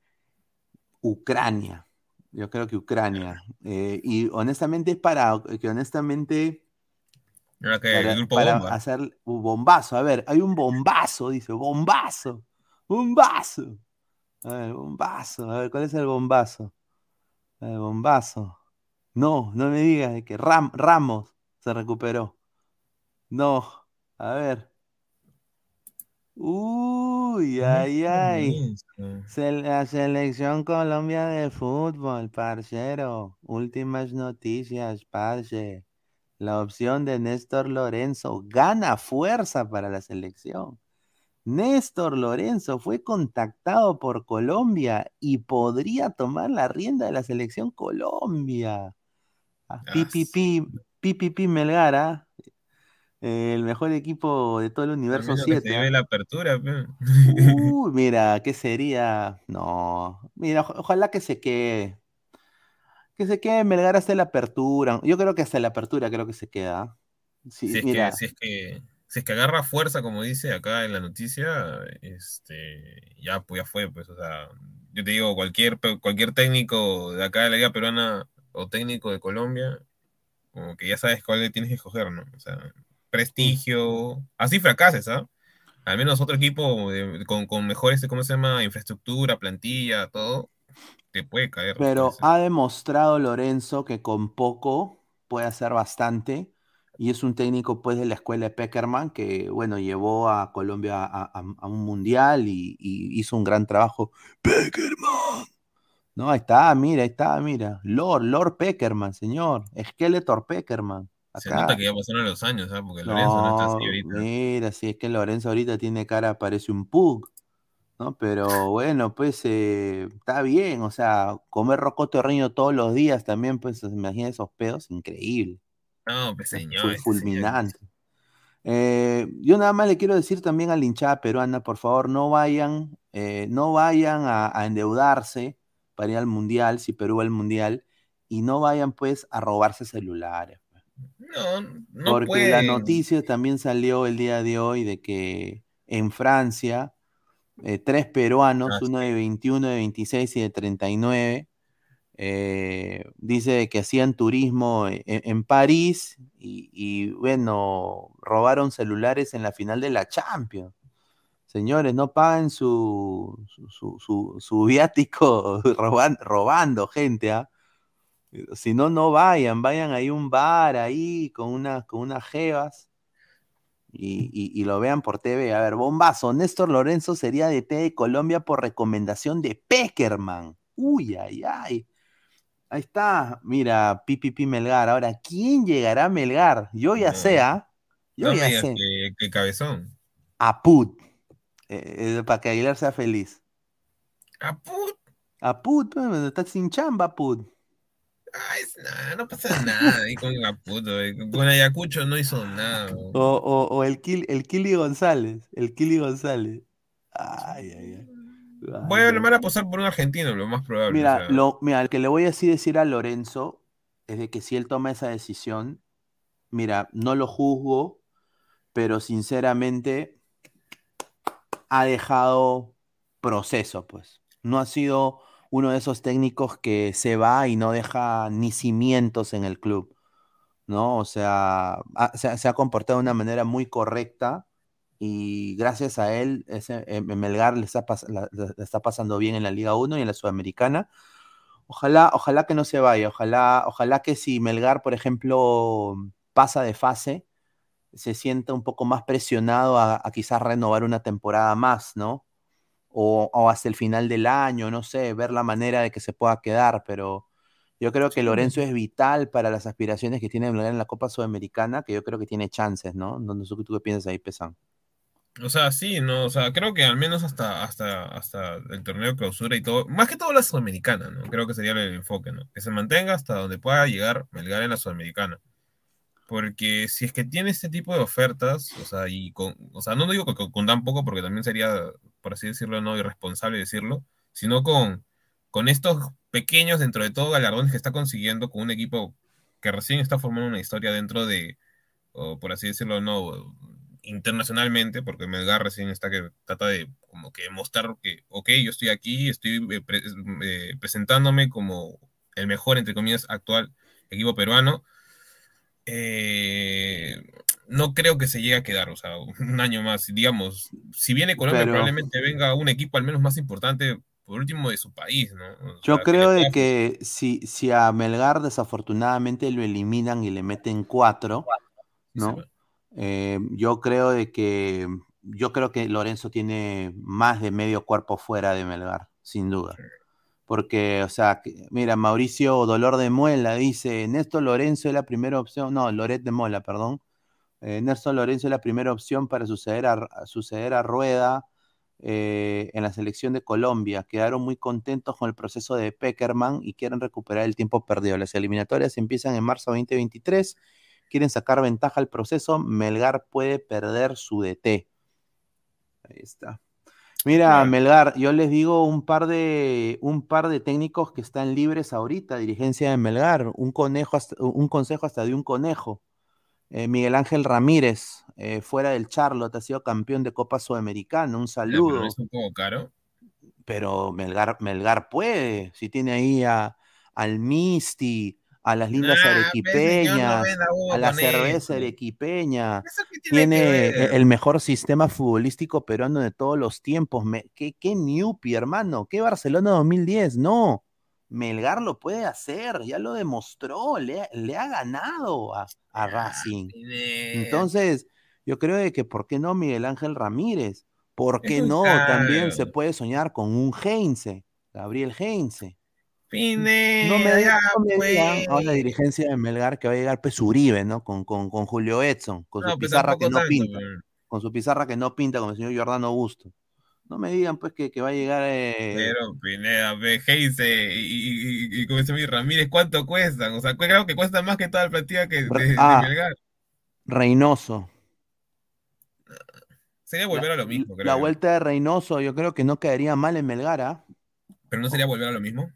Ucrania, yo creo que Ucrania. eh, y honestamente es para que honestamente que para, el grupo para bomba. hacer un bombazo. A ver, hay un bombazo, dice, bombazo, bombazo. A ver, bombazo. A ver, ¿cuál es el bombazo? El bombazo. No, no me digas que Ram- Ramos se recuperó. No, a ver. Uy, ay, ay. Se- La selección Colombia de fútbol, parcero. Últimas noticias, parce. La opción de Néstor Lorenzo gana fuerza para la selección. Néstor Lorenzo fue contactado por Colombia y podría tomar la rienda de la selección Colombia. Ah, PPP, PPP Melgara, el mejor equipo de todo el universo También lo que 7. se lleve la apertura. Uy, mira, ¿qué sería? No, mira, oja- ojalá que se quede. Que se quede Melgar hasta la apertura. Yo creo que hasta la apertura creo que se queda. Sí, si, es mira, que, si, es que, si es que agarra fuerza, como dice acá en la noticia, este, ya, pues ya fue, pues, o sea, yo te digo, cualquier, cualquier técnico de acá de la Liga Peruana o técnico de Colombia, como que ya sabes cuál le tienes que escoger, ¿no? O sea, prestigio, así fracases, ¿ah? Al menos otro equipo de- con, con mejores, ¿cómo se llama? Infraestructura, plantilla, todo, te puede caer. pero ha demostrado Lorenzo que con poco puede hacer bastante. Y es un técnico pues de la escuela de Peckerman que, bueno, llevó a Colombia a, a- a un mundial y, y hizo un gran trabajo. Peckerman. No, ahí está, mira, ahí está, mira. Lord, Lord Peckerman, señor. Skeletor Peckerman. Se nota que ya pasaron los años, ¿ah? Porque Lorenzo no está así ahorita. mira, si es que Lorenzo ahorita tiene cara, parece un pug, ¿no? Pero bueno, pues eh, está bien, o sea, comer rocoto de riño todos los días también, pues imagina esos pedos, increíble, No, pues señor. fue fulminante. Eh, yo nada más le quiero decir también a la hinchada peruana, por favor, no vayan, eh, no vayan a, a endeudarse para ir al mundial, si Perú va al mundial, y no vayan pues a robarse celulares. No, no Porque la noticia también salió el día de hoy de que en Francia, eh, tres peruanos, Ah, uno de 21, de 26 y de 39, eh, dice que hacían turismo en, en París y, y, bueno, robaron celulares en la final de la Champions. Señores, no paguen su, su, su, su- viático roban- robando gente, ¿ah? Si no, no vayan, vayan ahí a un bar ahí con, una, con unas jevas y, y- y lo vean por TV. A ver, bombazo. Néstor Lorenzo sería de T de Colombia por recomendación de Peckerman. Uy, ay, ay. Ahí está. Mira, Pipipi Melgar. Ahora, ¿quién llegará a Melgar? Yo ya sé, ¿ah? Yo No ya sé. que, que cabezón. A Put. Eh, eh, para que Aguilar sea feliz. ¿A Put? A Put, pues, está sin chamba, Put. Ay, es nada, no pasa nada ahí con Caputo. Con Ayacucho no hizo nada. O, o- o el, Kil- el Kili González. El Kili González. Ay, ay, ay. Voy a llamar a posar por un argentino, lo más probable. o Mira, sea. lo, mira, el que le voy a decir a Lorenzo es de que si él toma esa decisión, mira, no lo juzgo, pero sinceramente ha dejado proceso, pues. No ha sido uno de esos técnicos que se va y no deja ni cimientos en el club, ¿no? O sea, se, ha comportado de una manera muy correcta y gracias a él, ese, eh, Melgar le está, está, pasando bien en la Liga 1 y en la Sudamericana. Ojalá, ojalá que no se vaya, ojalá, ojalá que si Melgar, por ejemplo, pasa de fase, se sienta un poco más presionado a, quizás renovar una temporada más, ¿no? O, hasta el final del año, no sé, ver la manera de que se pueda quedar, pero yo creo que Lorenzo es vital para las aspiraciones que tiene en la Copa Sudamericana, que yo creo que tiene chances, ¿no? No, sé tú qué piensas ahí, Pesan. O sea, sí, no, o sea, creo que al menos hasta, hasta, hasta el torneo de clausura y todo, más que todo la Sudamericana, ¿no? Creo que sería el enfoque, ¿no? Que se mantenga hasta donde pueda llegar Melgar en la Sudamericana. Porque si es que tiene este tipo de ofertas, o sea, y con, o sea, no digo que con, tan poco, porque también sería, por así decirlo, no irresponsable decirlo, sino con, con estos pequeños, dentro de todo, galardones que está consiguiendo con un equipo que recién está formando una historia dentro de, por así decirlo, no, internacionalmente, porque Melgar recién está que trata de como que mostrar que, ok, yo estoy aquí, estoy eh, eh, presentándome como el mejor, entre comillas, actual equipo peruano, eh, no creo que se llegue a quedar, o sea, un año más. Digamos, si viene Colombia, probablemente venga un equipo al menos más importante, por último, de su país, ¿no? yo creo de que si, si a Melgar desafortunadamente lo eliminan y le meten cuatro, ¿no? Eh, yo creo de que yo creo que Lorenzo tiene más de medio cuerpo fuera de Melgar, sin duda. Porque, o sea, mira, Mauricio Dolor de Muela dice, Néstor Lorenzo es la primera opción, no, Loret de Mola, perdón. Eh, Néstor Lorenzo es la primera opción para suceder a, suceder a Rueda eh, en la selección de Colombia. Quedaron muy contentos con el proceso de Peckerman y quieren recuperar el tiempo perdido. Las eliminatorias empiezan en marzo 2023. Quieren sacar ventaja al proceso. Melgar puede perder su DT. Ahí está. Mira, Melgar, yo les digo un par de un par de técnicos que están libres ahorita, dirigencia de Melgar, un conejo un consejo hasta de un conejo. Eh, Miguel Ángel Ramírez, eh, fuera del Charlotte, ha sido campeón de Copa Sudamericana, un saludo. Pero es un poco caro. Pero Melgar, Melgar puede, si tiene ahí a, al Misti, a las lindas arequipeñas, a la cerveza arequipeña. Tiene el mejor sistema futbolístico peruano de todos los tiempos. ¿Qué, qué Newpi, hermano? ¿Qué Barcelona 2010? No. Melgar lo puede hacer, ya lo demostró, le, ha ganado a, a Racing. Entonces, yo creo de que, ¿por qué no Miguel Ángel Ramírez? ¿Por qué no? También se puede soñar con un Heinze, Gabriel Heinze no me, digan a la dirigencia de Melgar que va a llegar Pesuribe, ¿no? Con, con, con, Julio Edson, con su pizarra que no pinta. Con su pizarra que no pinta, como el señor Giordano Augusto. No me digan, pues, que, que va a llegar. Eh... Pero, Pineda, Heise y, y, y, como dice Ramírez, ¿cuánto cuestan? O sea, creo que cuesta más que toda la plantilla que de, ah, Melgar. Reynoso. Sería volver a lo mismo. Creo la vuelta de Reynoso, yo creo que no quedaría mal en Melgar, ¿ah? Pero no sería volver a lo mismo.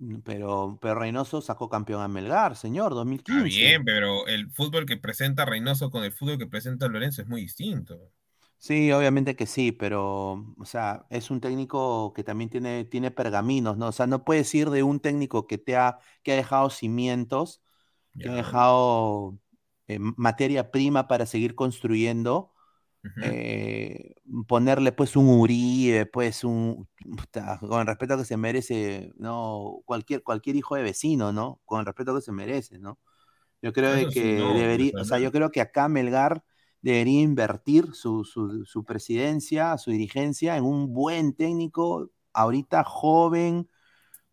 Mm, pero, pero Reynoso sacó campeón a Melgar, señor, 2015. Está bien, pero el fútbol que presenta Reynoso con el fútbol que presenta Lorenzo es muy distinto. Sí, obviamente que sí, pero, o sea, es un técnico que también tiene, tiene pergaminos, ¿no? O sea, no puedes ir de un técnico que te ha, que ha dejado cimientos, que ha dejado eh, materia prima para seguir construyendo, eh, ponerle pues un Uribe, pues un, con el respeto que se merece, no, cualquier, cualquier hijo de vecino, ¿no? Con el respeto que se merece, ¿no? Yo creo que debería, o sea, yo creo que acá Melgar debería invertir su, su, presidencia, su dirigencia en un buen técnico, ahorita joven,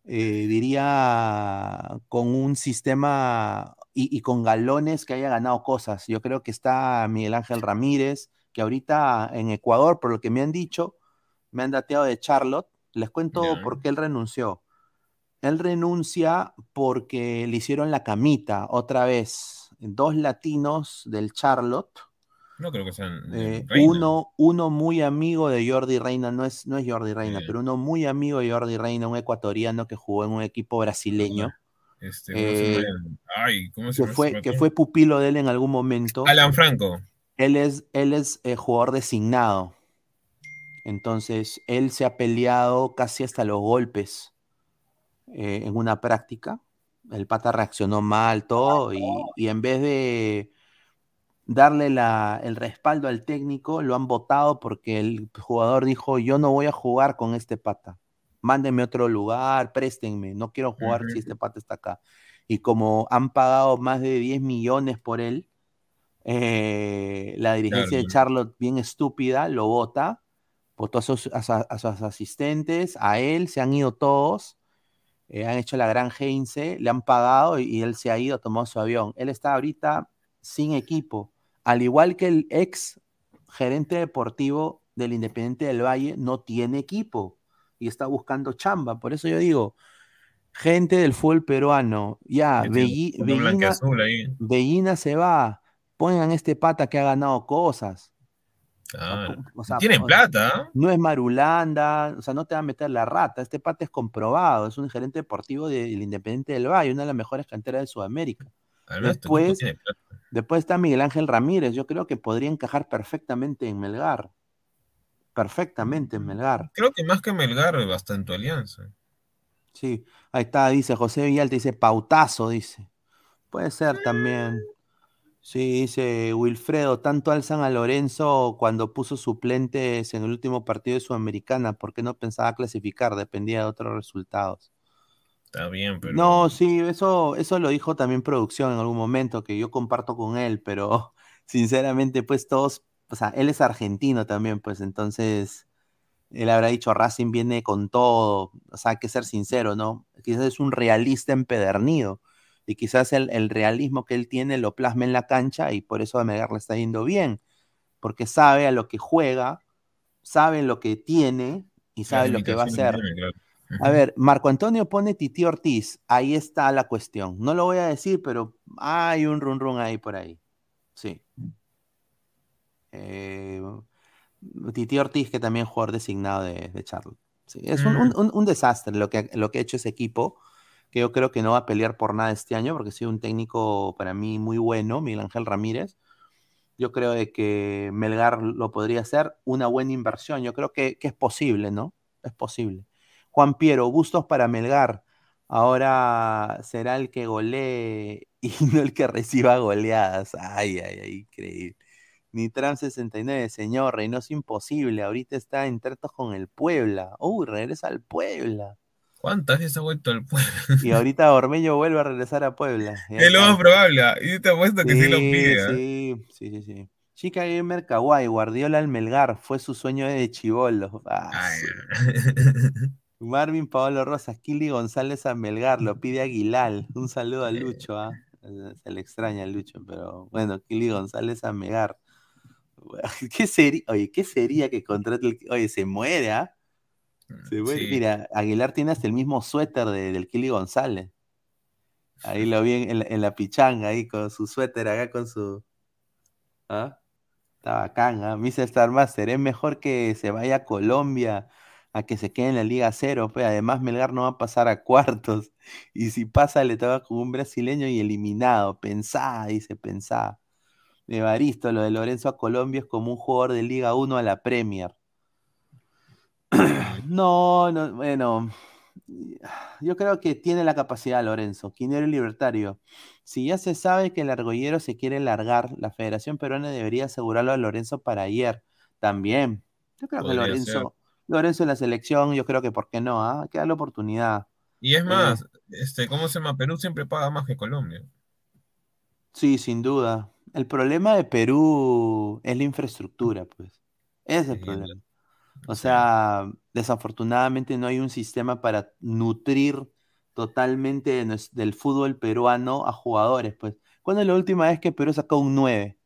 eh, diría con un sistema y, y, con galones que haya ganado cosas. Yo creo que está Miguel Ángel Ramírez, que ahorita en Ecuador, por lo que me han dicho, me han dateado de Charlotte. Les cuento por qué él renunció. Él renuncia porque le hicieron la camita otra vez. Dos latinos del Charlotte. No creo que sean. Eh, uno, uno muy amigo de Jordi Reina, no es, no es Jordi Reina, pero uno muy amigo de Jordi Reina, un ecuatoriano que jugó en un equipo brasileño. Este, ¿cómo se Eh? Ay, ¿cómo se que fue, que fue pupilo de él en algún momento. Alan Franco. Él es, él es eh, jugador designado. Entonces, él se ha peleado casi hasta los golpes eh, en una práctica. El pata reaccionó mal, todo, y, y en vez de darle la- el respaldo al técnico, lo han votado porque el jugador dijo, yo no voy a jugar con este pata. Mándenme a otro lugar, préstenme, no quiero jugar si este pata está acá. Y como han pagado más de 10 millones por él, eh, la dirigencia de. Charlotte, bien estúpida, lo vota, votó a sus, a su- a sus asistentes, a él, se han ido todos, eh, han hecho la gran Heinze, le han pagado y, y él se ha ido, tomó su avión. Él está ahorita sin equipo, al igual que el ex gerente deportivo del Independiente del Valle, no tiene equipo y está buscando chamba. Por eso yo digo, gente del fútbol peruano, ya, Bellina. Bellina se va, pongan este pata que ha ganado cosas. Ah, O sea, tienen o- plata, ¿ah? No es Marulanda, o sea, no te va a meter la rata. Este pata es comprobado, es un gerente deportivo del Independiente del Valle, una de las mejores canteras de Sudamérica. Equipo Después, después está Miguel Ángel Ramírez, yo creo que podría encajar perfectamente en Melgar. Perfectamente en Melgar. Creo que más que Melgar, bastante alianza. Sí, ahí está, dice José Villalta, dice pautazo, dice. Puede ser también. Sí, dice Wilfredo, tanto alzan a Lorenzo cuando puso suplentes en el último partido de Sudamericana, porque no pensaba clasificar, dependía de otros resultados. Está bien, pero. No, sí, eso, eso lo dijo también producción en algún momento, que yo comparto con él, pero sinceramente, pues todos, o sea, él es argentino también, pues entonces él habrá dicho Racing viene con todo, o sea, hay que ser sincero, ¿no? Quizás es un realista empedernido y quizás el, el realismo que él tiene lo plasma en la cancha y por eso a Melgar le está yendo bien, porque sabe a lo que juega, sabe lo que tiene y sabe lo que va a hacer. A ver, Marco Antonio pone Titi Ortiz. Ahí está la cuestión. No lo voy a decir, pero hay un run run ahí por ahí. Sí. Eh, Titi Ortiz, que también es jugador designado de, de Charlotte. Sí, es un, un- un- un desastre lo que, lo que ha hecho ese equipo, que yo creo que no va a pelear por nada este año, porque ha sido un técnico para mí muy bueno, Miguel Ángel Ramírez. Yo creo de que Melgar lo podría hacer una buena inversión. Yo creo que, que es posible, ¿no? Es posible. Juan Piero, gustos para Melgar. Ahora será el que golee y no el que reciba goleadas. Ay, ay, ay, increíble. Nitram 69, señor, Reynoso imposible. Ahorita está en tratos con el Puebla. Uy, regresa al Puebla. ¿Cuántas veces ha vuelto al pueblo? Y ahorita Ormeño vuelve a regresar a Puebla. Es lo más probable. ah, Y te apuesto que sí, lo pide. ¿ah? Sí, sí, sí, sí. Chica Gamer Kawaii, Guardiola al Melgar, fue su sueño de chivolo. Ah, Marvin Paolo Rosas, Kili González a Melgar, lo pide Aguilar. Un saludo a Lucho, ¿ah? Eh, Se le extraña a Lucho, pero bueno, Kili González a Melgar. ¿Qué sería? Oye, ¿qué sería que contrate el... Oye, se muere, ¿ah? Sí. Mira, Aguilar tiene hasta el mismo suéter de- del Kili González. Ahí lo vi en, en la, en la pichanga, ahí con su suéter acá, con su... ¿Ah? Está bacán, ¿ah? Mr. Star Master, es mejor que se vaya a Colombia a que se quede en la Liga Cero. Pues. Además, Melgar no va a pasar a cuartos. Y si pasa, le toca con un brasileño y eliminado. Pensá, dice, pensá. Evaristo, lo de Lorenzo a Colombia es como un jugador de Liga 1 a la Premier. No, no, bueno, yo creo que tiene la capacidad Lorenzo, Quinero y Libertario. Si ya se sabe que el argollero se quiere largar, la Federación Peruana debería asegurarlo a Lorenzo para ayer también. Yo creo que Lorenzo, ser. Lorenzo en la selección, yo creo que por qué no, ¿ah? Hay que darle oportunidad. Y es Eh, más, este, ¿cómo se llama? Perú siempre paga más que Colombia. Sí, sin duda. El problema de Perú es la infraestructura, pues. Ese es el Sí, problema. O sea, desafortunadamente no hay un sistema para nutrir totalmente de del fútbol peruano a jugadores, pues. ¿Cuándo es la última vez que Perú sacó un 9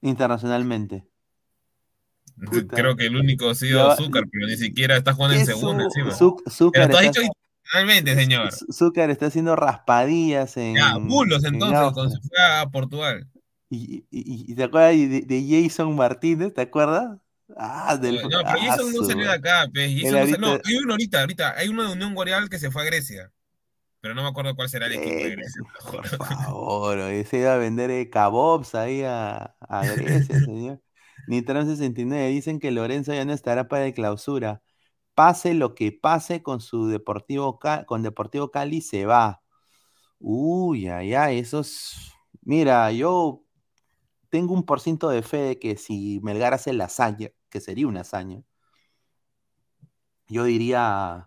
internacionalmente? Puta. Creo que el único ha sido Zúcar, pero ni siquiera está jugando en ¿Qué segunda encima. Zú- Zúcar Pero tú has está- dicho internacionalmente, señor. Zúcar está haciendo raspadillas en. Ya, bulos en entonces, cuando se fue a Portugal. Y, y- y- y te acuerdas de, de Jason Martínez? ¿Te acuerdas? Ah, del. No, pero Jason no salió de acá, pues. Jason no salió- ahorita- no, hay uno ahorita, ahorita. Hay uno de Unión Guareal que se fue a Grecia. pero no me acuerdo cuál será el equipo de Grecia. Por favor, oye, se iba a vender eh, kabobs ahí a, a Grecia, señor. Nitran 69 dicen que Lorenzo ya no estará para el clausura. Pase lo que pase con su Deportivo Ca- con Deportivo Cali se va. Uy, ay, ay, esos. Mira, yo tengo un por ciento de fe de que si Melgar hace la hazaña, que sería una hazaña, yo diría,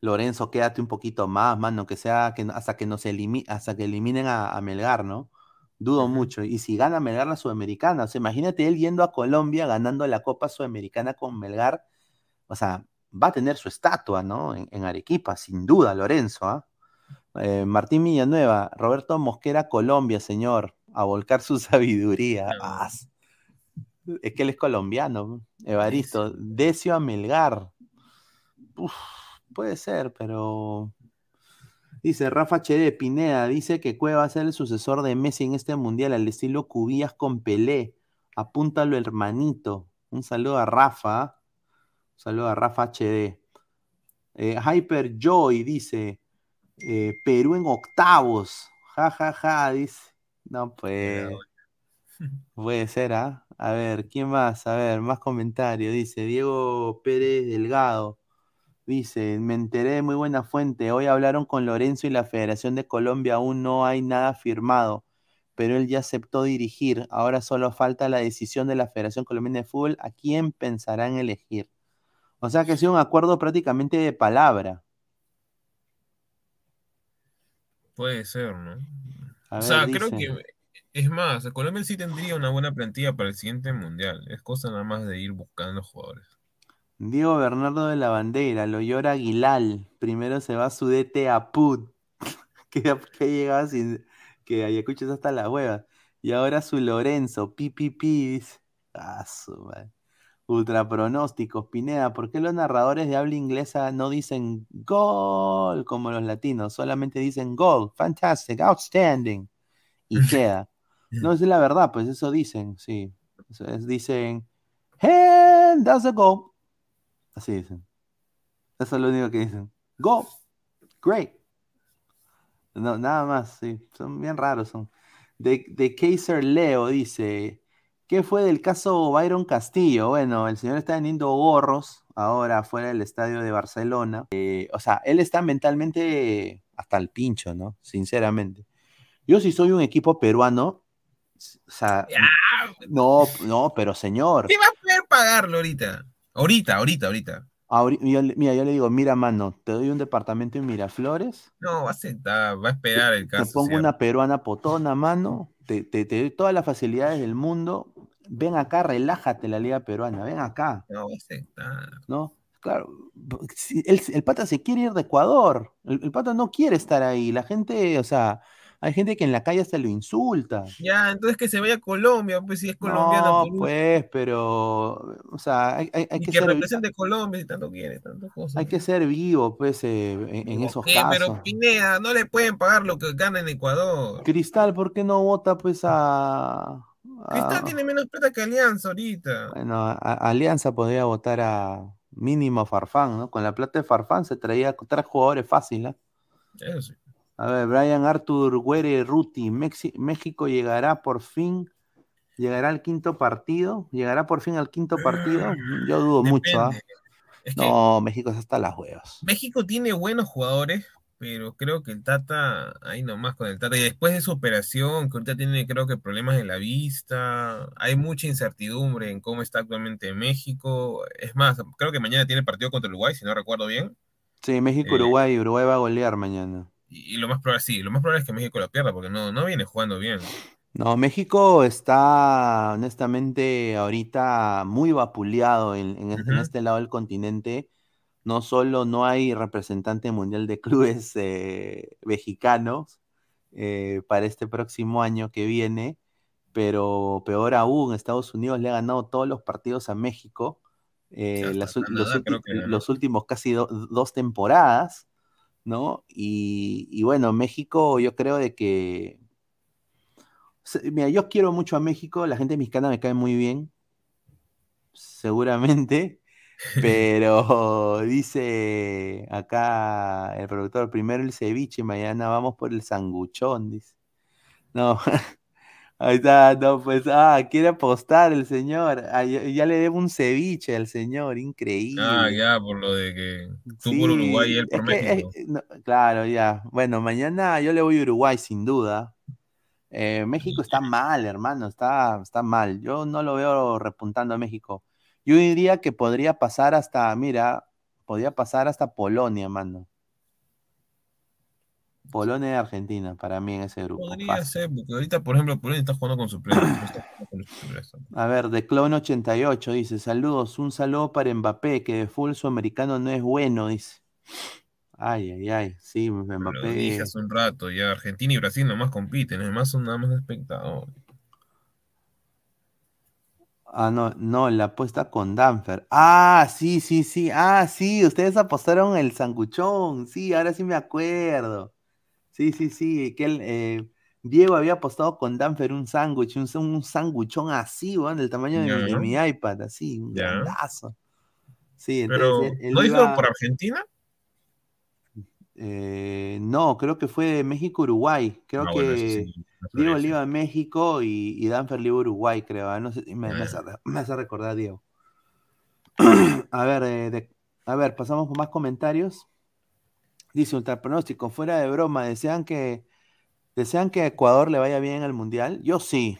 Lorenzo, quédate un poquito más, mano, que sea que, hasta que nos elimi- hasta que eliminen a, a Melgar, ¿no? Dudo mucho. Y si gana Melgar la Sudamericana, o sea, imagínate él yendo a Colombia ganando la Copa Sudamericana con Melgar, o sea, va a tener su estatua, ¿no? En, en Arequipa, sin duda, Lorenzo, ¿ah? Eh, Martín Villanueva, Roberto Mosquera, Colombia, señor, a volcar su sabiduría. Ah, es que él es colombiano. Evaristo, Decio a Melgar. Uf, puede ser, pero. Dice Rafa HD Pineda, dice que Cueva va a ser el sucesor de Messi en este mundial al estilo Cubillas con Pelé. Apúntalo, hermanito. Un saludo a Rafa. ¿ah? Un saludo a Rafa HD. Eh, Hyper Joy dice: eh, Perú en octavos. Ja, ja, ja. Dice. No, pues. Puede ser, ¿ah? A ver, ¿quién más? A ver, más comentarios. Dice Diego Pérez Delgado. Dice, me enteré de muy buena fuente. Hoy hablaron con Lorenzo y la Federación de Colombia. Aún no hay nada firmado, pero él ya aceptó dirigir. Ahora solo falta la decisión de la Federación Colombiana de Fútbol. ¿A quién pensarán elegir? O sea que ha sido un acuerdo prácticamente de palabra. Puede ser, ¿no? O sea, creo que es más, Colombia sí tendría una buena plantilla para el siguiente mundial. Es cosa nada más de ir buscando jugadores. Diego Bernardo de la Bandera, lo llora Aguilal. Primero se va su DT a Put, que, que llegaba sin que Ayacucho está hasta la hueva. Y ahora su Lorenzo, pipipi. Ah, su. Ultra pronósticos, Pineda, ¿por qué los narradores de habla inglesa no dicen gol como los latinos? Solamente dicen gol, fantastic, outstanding. Y queda. No, es la verdad, pues eso dicen, sí. Eso es, dicen, and that's a goal. Así dicen. Eso es lo único que dicen. Go. Great. No, nada más, sí. Son bien raros. Son. De Kaiser Leo dice: ¿Qué fue del caso Byron Castillo? Bueno, el señor está vendiendo gorros ahora fuera del estadio de Barcelona. Eh, o sea, él está mentalmente hasta el pincho, ¿no? Sinceramente. Yo, si soy un equipo peruano, o sea, no, no, pero señor. ¿Quién va a poder pagarlo ahorita? Ahorita, ahorita, ahorita. Yo mira, yo le digo, mira, mano, te doy un departamento en Miraflores, No, va a aceptar, va a esperar el te caso. pongo cierre. una peruana potona, mano, te, te- te doy todas las facilidades del mundo, ven acá, relájate la liga peruana, ven acá, No, va a aceptar. ¿no? Claro, el, el pata se quiere ir de Ecuador, el, el pata no quiere estar ahí, la gente, o sea, hay gente que en la calle hasta lo insulta. Ya, entonces que se vaya a Colombia, pues si es colombiano. No, pues, pero, o sea, hay, hay- hay y que que ser, represente Colombia si tanto quiere, tantas cosas. hay que ser vivo, pues, eh, en, en esos ¿Qué? casos. Pero Pineda, no le pueden pagar lo que gana en Ecuador. Cristal, ¿por qué no vota pues a... Cristal tiene menos plata que Alianza ahorita. bueno, a- Alianza podría votar a mínimo Farfán, ¿no? Con la plata de Farfán se traía tres jugadores fáciles. Eso sí. A ver, Brian Arthur Güere Ruti, Mexi- México llegará por fin, llegará al quinto partido, llegará por fin al quinto partido. Yo dudo mucho. Es que No, México es hasta las huevas. México tiene buenos jugadores, pero creo que el Tata, ahí nomás con el Tata, y después de su operación, que ahorita tiene creo que problemas en la vista, hay mucha incertidumbre en cómo está actualmente México. Es más, creo que mañana tiene partido contra Uruguay, si no recuerdo bien. Sí, México, Eh, Uruguay, Uruguay va a golear mañana. Y, y lo más probable, sí, lo más probable es que México lo pierda, porque no, no viene jugando bien. No, México está honestamente ahorita muy vapuleado en, en este- en este lado del continente. No solo no hay representante mundial de clubes eh, mexicanos eh, para este próximo año que viene, pero peor aún, Estados Unidos le ha ganado todos los partidos a México eh, las los, que últimos casi do- dos temporadas, ¿no? Y, y bueno, México yo creo de que Mira, yo quiero mucho a México, la gente mexicana me cae muy bien, seguramente, Pero dice acá el productor, primero el ceviche, mañana vamos por el sanguchón, dice. No, ahí está, no, pues, ah, quiere apostar el señor. Ah, ya, ya le debo un ceviche al señor, increíble. Ah, ya, por lo de que tú por Uruguay y él por es que, México. eh, no, claro, ya. Bueno, mañana yo le voy a Uruguay, sin duda. Eh, México está mal, hermano, está, está mal. Yo no lo veo repuntando a México. Yo diría que podría pasar hasta, mira, podría pasar hasta Polonia, mano. Polonia y Argentina, para mí en ese grupo. Podría fácil. ser, porque ahorita, por ejemplo, Polonia está jugando con titulares. A ver, de Clone88 dice, saludos, un saludo para Mbappé, que de full sudamericano no es bueno, dice. Ay, ay, ay, sí, Lo Mbappé. dije hace un rato, ya Argentina y Brasil nomás compiten, además son nada más espectadores. Ah, no, no, la apuesta con Danfer. Ah, sí, sí, sí. Ah, sí, ustedes apostaron el sanguchón. Sí, ahora sí me acuerdo. Sí, sí, sí. Que él, eh, Diego había apostado con Danfer un sándwich, un, un sanguchón así, weón, del tamaño de, mi, de Ya. mi iPad, así, un grandazo. Sí, Pero, entonces él, él ¿no iba- por Argentina? eh, no, creo que fue de México-Uruguay. Creo Ah, que bueno, sí, Diego le iba a México y, y Danfer le iba a Uruguay, creo. ah, No sé, me, me Ah. hace, me hace recordar a Diego. A ver, eh, de- a ver, pasamos con más comentarios. Dice Ultra Pronóstico, fuera de broma, ¿desean que, ¿desean que a Ecuador le vaya bien al Mundial? Yo sí.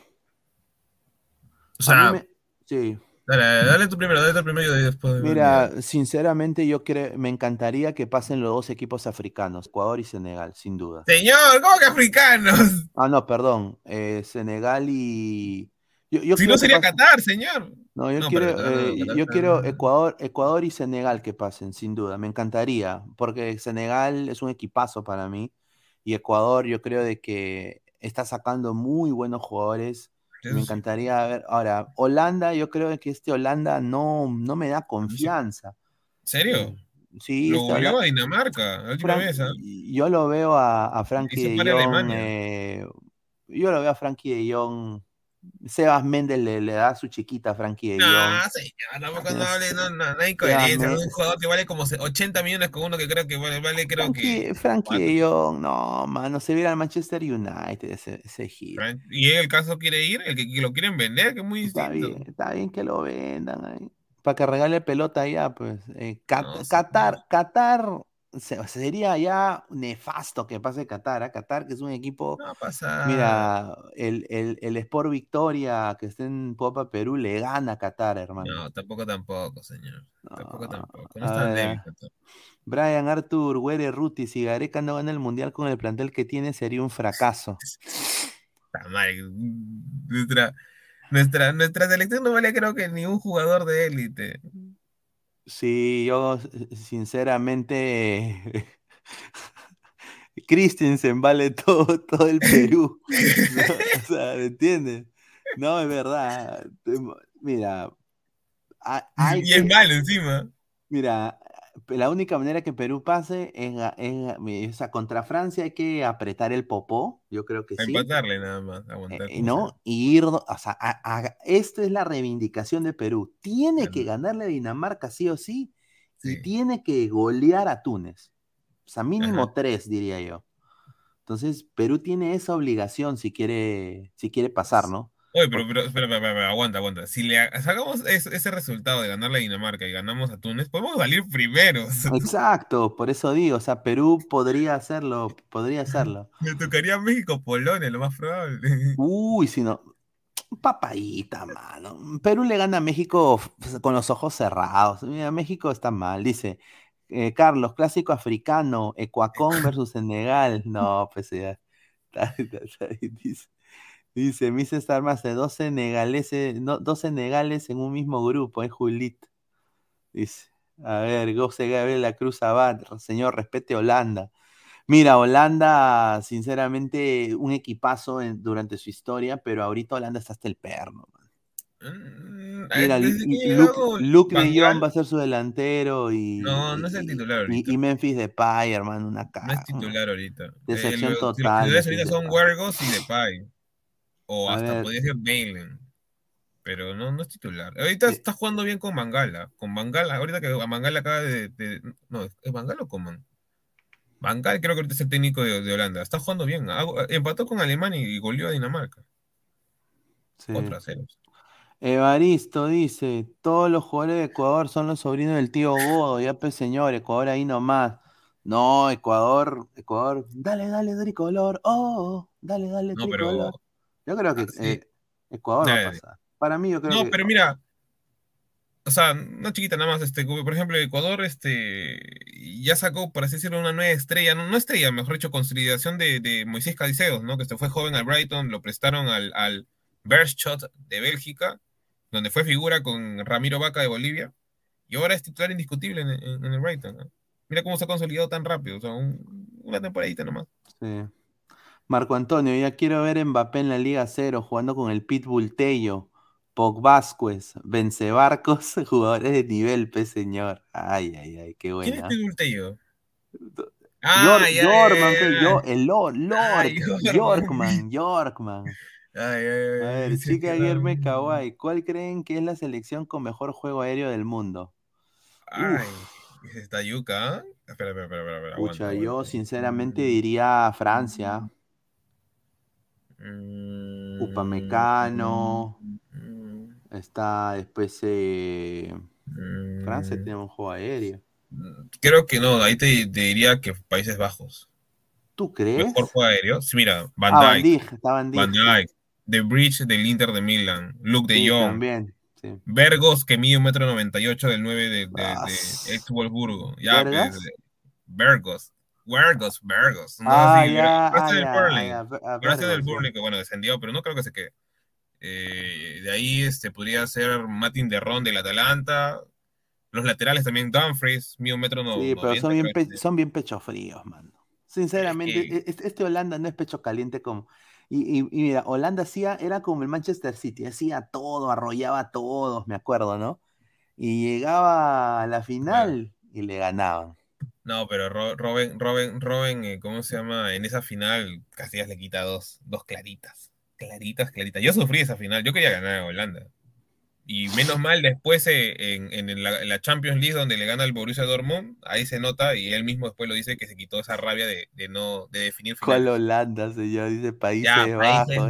O sea, me- sí. dale, dale tú primero, dale tú primero y después. Mira, sinceramente yo creo, me encantaría que pasen los dos equipos africanos, Ecuador y Senegal, sin duda. Señor, ¿cómo que africanos? Ah, no, perdón, eh, Senegal y... Yo, yo Si no sería Qatar, señor. No, yo No, quiero, pero eh, yo quiero Ecuador, Ecuador y Senegal que pasen, sin duda. Me encantaría, porque Senegal es un equipazo para mí. Y Ecuador, yo creo de que está sacando muy buenos jugadores. Me encantaría ver. Ahora, Holanda, yo creo que este Holanda no, no me da confianza. ¿En serio? Sí, Lo este goleó Holanda- a Dinamarca, la última Frank- vez. yo lo veo a, a Frankie de Jong. Eh, yo lo veo a Frankie de Jong. Sebas Méndez le, le da su chiquita a Frankie de No, Jong. señor, tampoco no no, no, no hay coherencia. Un jugador que vale como se- 80 millones con uno que creo que vale, vale creo que. Frankie, Frankie de Jong, no, mano, se viera al Manchester United ese, ese hit. Y en el caso quiere ir, el que, que lo quieren vender, que es muy Está distinto. bien, está bien que lo vendan ahí. Para que regale pelota allá, pues. Eh, Cat- No, Qatar, Qatar sería ya nefasto que pase Qatar. ¿ah? Qatar, que es un equipo. No pasa. Mira, el, el, el Sport Victoria que está en Popa Perú le gana a Qatar, hermano. No, tampoco, tampoco, señor. Tampoco, tampoco. No a es tan ver. débil. Qatar. Brian Arthur, Were Ruti, si Gareca no gana el mundial con el plantel que tiene, sería un fracaso. Está. Nuestra, nuestra, nuestra selección no vale, creo que ni un jugador de élite. Sí, yo eh, sinceramente Christensen vale todo, todo el Perú. ¿no? O sea, ¿me entiendes? No, es verdad. Mira, ha- hay Y es que- malo encima. Mira, la única manera que Perú pase es, sea, contra Francia hay que apretar el popó, yo creo que A sí. empatarle nada más. Aguantar. Eh, ¿no? Y ir, o sea, a- a- esto es la reivindicación de Perú. Tiene que ganarle a Dinamarca sí o sí, y tiene que golear a Túnez. O sea, mínimo Ajá. tres, diría yo. Entonces, Perú tiene esa obligación si quiere, si quiere pasar, ¿no? Oye, pero, pero, espera, espera, espera, aguanta, aguanta. Si le sacamos es- ese resultado de ganarle a Dinamarca y ganamos a Túnez, podemos salir primeros. Exacto, por eso digo, o sea, Perú podría hacerlo, podría hacerlo. Me tocaría México-Polonia, lo más probable. Uy, si no. Papayita, mano. Perú le gana a México con los ojos cerrados. Mira, México está mal. Dice eh, Carlos, clásico africano, Ecuacón versus Senegal. No, pues ya. está- está- está bien, Dice, dice, me hice estar más de dos senegaleses, no, dos senegales en un mismo grupo, es Julito. Dice, a ver, José Gabriel La Cruz Abad, señor, respete Holanda. Mira, Holanda, sinceramente, un equipazo en- durante su historia, pero ahorita Holanda está hasta el perno. man. Mira, desde que Luke, Luke de Jong va a ser su delantero y, No, no es el titular y, ahorita. y Memphis Depay, hermano, una No cara. es titular ahorita. Decepción Eh, lo- total, Los titulares ahorita son. Wergos y Depay. O A hasta ver. podría ser Balen. pero no, no es titular. Ahorita está jugando bien con Mangala. Con Mangala, ahorita que a Mangala acaba de, de- No, ¿es Mangala o Coman? Mangala creo que ahorita es el técnico de, de Holanda. Está jugando bien. Hago- Empató con Alemania y goleó a Dinamarca. Sí. Contra ceros. Evaristo dice, todos los jugadores de Ecuador son los sobrinos del tío Godo, ya pues señor, Ecuador ahí nomás. No, Ecuador, Ecuador, dale, dale, tricolor, oh, dale, dale, No, pero-. Yo creo que eh, Ecuador va a Dale. pasar. Para mí yo creo No, que... pero mira, o sea, una chiquita nada más, este, por ejemplo, Ecuador, este, ya sacó, por así decirlo, una nueva estrella, no, no estrella, mejor dicho, consolidación de, de Moisés Caicedo, ¿no? Que se fue joven al Brighton, lo prestaron al, al Beerschot de Bélgica, donde fue figura con Ramiro Vaca de Bolivia, y ahora es titular indiscutible en, en- en el Brighton, ¿no? Mira cómo se ha consolidado tan rápido, o sea, un- una temporadita nomás. Sí. Marco Antonio, ya quiero ver a Mbappé en la Liga Cero jugando con el Pitbull Tello, Pog Vázquez, Vencebarcos, jugadores de nivel, pe señor. Ay, ay, ay, qué ¿Quién es. Pitbull Tello? Ah, ya, ya, Yorkman, ya, ya. Yo- el Lord, Yorkman. Yorkman, Yorkman. Ay, ay, ay, A ver, chica Guillermo Kawai, ¿cuál creen que es la selección con mejor juego aéreo del mundo? Ay, esta yuca, ¿ah? Espera, espera, espera, espera, Pucha, yo sinceramente diría Francia, Mm, Upamecano, está después eh, Francia mm, tiene un juego aéreo. Creo que no, ahí te, te diría que Países Bajos. ¿Tú crees? Mejor juego aéreo. Sí, mira, Van Ah, Van Dijk, Dijk, Van Dijk. Van Dijk, The Bridge del Inter de Milán, Luke de Jong, también, sí. Vergos que mide un metro noventa y ocho del 9 de, de, Ah, de ex Wolfsburgo. Ya, ¿Vergas? pues, Vergos. Vergos, Vergos. No, Ah, sí, es del ah, este es del. Burnley que, bueno, descendió, pero no creo que se quede. Eh, de ahí este, podría ser Martin Derrón del Atalanta. Los laterales también, Dumfries, un metro no, Sí, pero 90, son bien, pe- son bien pecho fríos, mano. Sinceramente, e- este, este Holanda no es pecho caliente como... Y, y- y mira, Holanda hacía, era como el Manchester City, hacía todo, arrollaba a todos, me acuerdo, ¿no? Y llegaba a la final y le ganaban. No, pero Ro- Robin, Robin, Robin, eh, ¿cómo se llama? En esa final, Casillas le quita dos, dos claritas. Claritas, claritas. Yo sufrí esa final, yo quería ganar a Holanda. Y menos mal después eh, en, en la, en la Champions League donde le gana el Borussia Dortmund, ahí se nota y él mismo después lo dice que se quitó esa rabia de, de no de definir ¿Cuál finales. Holanda, señor? Dice Países Ya,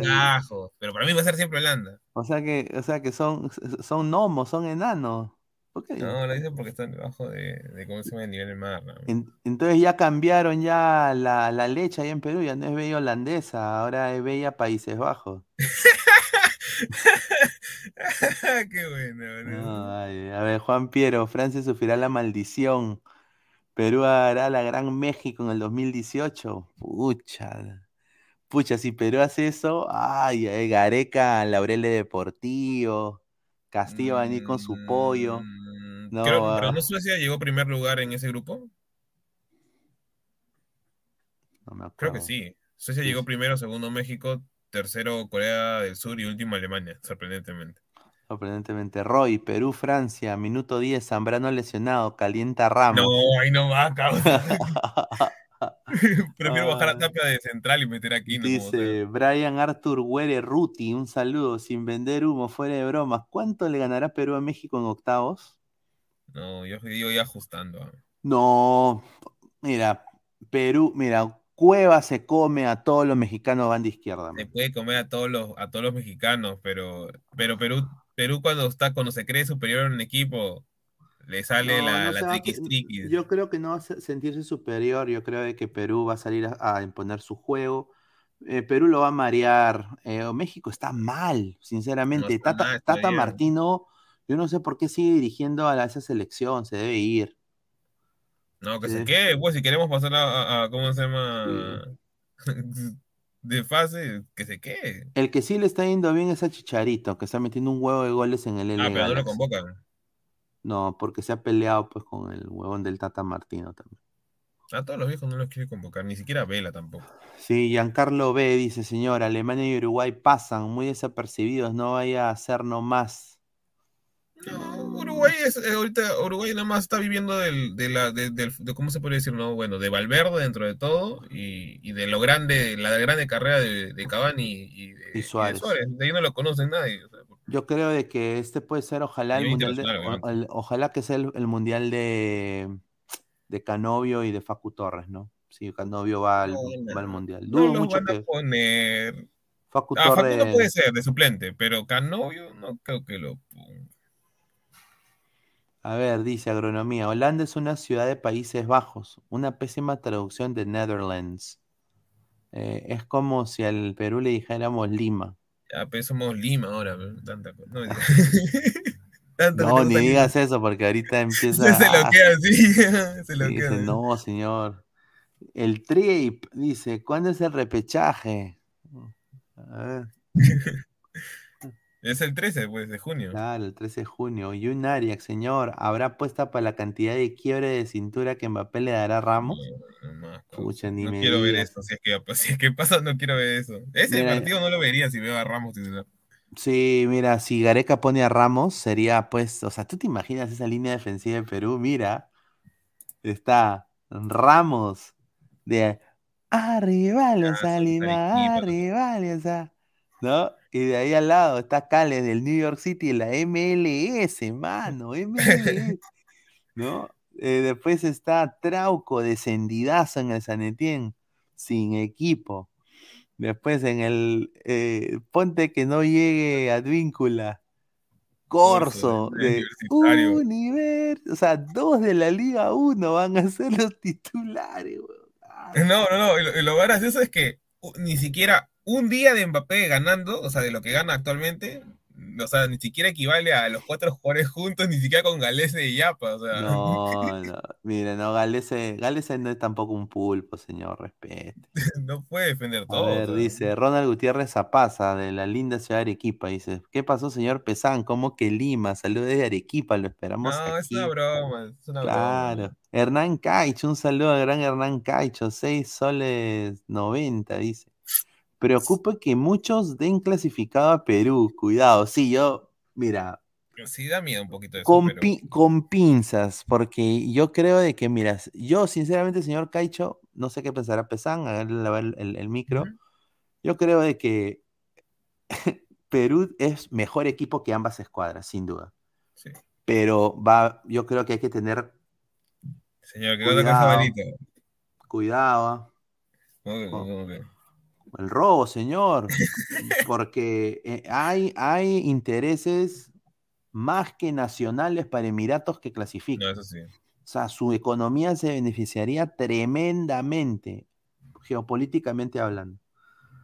Bajos. Pero para mí va a ser siempre Holanda. O sea que, o sea que son, son gnomos, son enanos. ¿Por qué? No, lo dice porque están debajo de, de cómo se llama el nivel del mar. ¿no? En- entonces ya cambiaron ya la, la leche ahí en Perú, ya no es bella holandesa, ahora es bella Países Bajos. Qué bueno. No, ay, a ver, Juan Piero, Francia sufrirá la maldición. Perú hará la Gran México en el 2018. Pucha. Pucha, si Perú hace eso, ay, ay, Gareca, Laurele Deportivo, Castillo va a venir con su pollo. No, Creo, ah, pero no Suecia llegó primer lugar en ese grupo. no me Creo que acuerdo. sí. Suecia Sí, llegó primero, segundo México, tercero Corea del Sur y último Alemania, sorprendentemente. Sorprendentemente. Roy, Perú, Francia, minuto 10, Zambrano lesionado, calienta Ramos. No, ahí no va, cabrón. Prefiero bajar a Ay. Tapia de central y meter aquí. No. Dice Brian Arthur Huere Ruti, un saludo, sin vender humo, fuera de bromas. ¿Cuánto le ganará Perú a México en octavos? No, yo digo ya ajustando. ah. No, mira, Perú, mira, Cueva se come a todos los mexicanos van de izquierda. Se puede comer a todos los, a todos los mexicanos, pero, pero Perú, Perú cuando está, cuando se cree superior en un equipo, le sale No, la, no la va triquis. Yo creo que no va a se- sentirse superior, yo creo de que Perú va a salir a, a imponer su juego. Eh, Perú lo va a marear. Eh, México está mal, sinceramente. está Tata, mal. Martino, yo no sé por qué sigue dirigiendo a la- esa selección, se debe ir. No, que Sí. se quede, pues si queremos pasar a, ¿cómo se llama? De fase, que se quede. El que sí le está yendo bien es a Chicharito, que está metiendo un huevo de goles en el Ah, pero no lo convocan. No, porque se ha peleado pues con el huevón del Tata Martino también. A todos los viejos no los quiere convocar, ni siquiera Vela tampoco. Sí, Giancarlo B dice, señor, Alemania y Uruguay pasan muy desapercibidos, no vaya a ser nomás. Uruguay es, eh, ahorita Uruguay nada más está viviendo del, de la, de, del- de- ¿cómo se puede decir? No, bueno, de Valverde dentro de todo y, y de lo grande, la grande carrera de, de Cavani y, de, Y Suárez. De ahí no lo conocen nadie. Yo creo de que este puede ser, ojalá, el mundial de, internacional, o- el- ojalá que sea el, el mundial de, de Canovio y de Facu Torres, ¿no? Sí, Canovio va al, No, va al mundial. No Dudo los mucho van a que poner. Facu Ah, Facu Torres. no puede ser de suplente, pero Canovio no creo que lo ponga. A ver, dice agronomía. Holanda es una ciudad de Países Bajos. Una pésima traducción de Netherlands. Eh, es como si al Perú le dijéramos Lima. Ya, pues somos Lima ahora, tanta cosa. No, Tanto No, ni digas eso porque ahorita empieza. Se lo queda así. Se lo Sí, queda dice, no, señor. El trip dice, ¿cuándo es el repechaje? A ver. Es el 13 pues, de junio. Claro, el 13 de junio. Y un Arias, señor, ¿habrá apuesta para la cantidad de quiebre de cintura que Mbappé le dará a Ramos? Pucha, ni No me quiero ver eso. Si es, que, si es que pasa, no quiero ver eso. Ese Mira, partido no lo vería si veo a Ramos titular. Sí, mira, si Gareca pone a Ramos, sería pues, o sea, ¿tú te imaginas esa línea defensiva de Perú? Mira, está Ramos de arriba los Lima, arriba, sea, ¿no? Y de ahí al lado está Cales del New York City, la MLS, mano, MLS, ¿no? Eh, después está Trauco, descendidazo en el San Etienne, sin equipo. Después en el eh, Ponte que no llegue Advíncula. Corso de. Univers. O sea, dos de la Liga 1 van a ser los titulares, weón. No, no, no. y Lo, y lo gracioso es que ni siquiera un día de Mbappé ganando, o sea, de lo que gana actualmente, o sea, ni siquiera equivale a los cuatro jugadores juntos, ni siquiera con Galese y Yapa, o sea. No, no. Mire, no, Galese, Galese no es tampoco un pulpo, señor, respete. no puede defender A todo. ver, dice Ronald Gutiérrez Zapaza, de la linda ciudad de Arequipa. Dice, ¿qué pasó, señor Pesán? ¿Cómo que Lima? Saludos desde Arequipa, lo esperamos No, es aquí. una broma, es una broma. Claro. Hernán Caicho, un saludo al gran Hernán Caicho, 6 soles 90, dice. Preocupa que muchos den clasificado a Perú. Cuidado, sí, yo, mira, Sí da miedo un poquito eso, con, pero- pi- con pinzas, porque yo creo de que, mira, yo sinceramente, señor Caicho, no sé qué pensará Pesán, darle lavar el, el- el micro. Yo creo de que Perú es mejor equipo que ambas escuadras, sin duda. Sí. Pero va, yo creo que hay que tener Señor, que Cuidado. Cuidado. ¿ah? ¿Cómo que- cómo que? El robo, señor. Porque eh, hay, hay intereses más que nacionales para Emiratos que clasifican. No, eso sí. O sea, su economía se beneficiaría tremendamente, geopolíticamente hablando.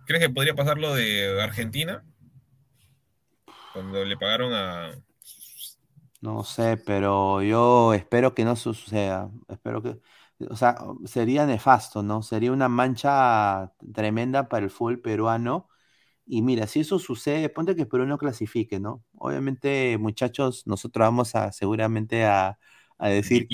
¿Crees que podría pasar lo de Argentina? Cuando le pagaron a. No sé, pero yo espero que no suceda. Espero que, o sea, sería nefasto, ¿no? Sería una mancha tremenda para el fútbol peruano. Y mira, si eso sucede, ponte que Perú no clasifique, ¿no? Obviamente, muchachos, nosotros vamos a seguramente a, a decir,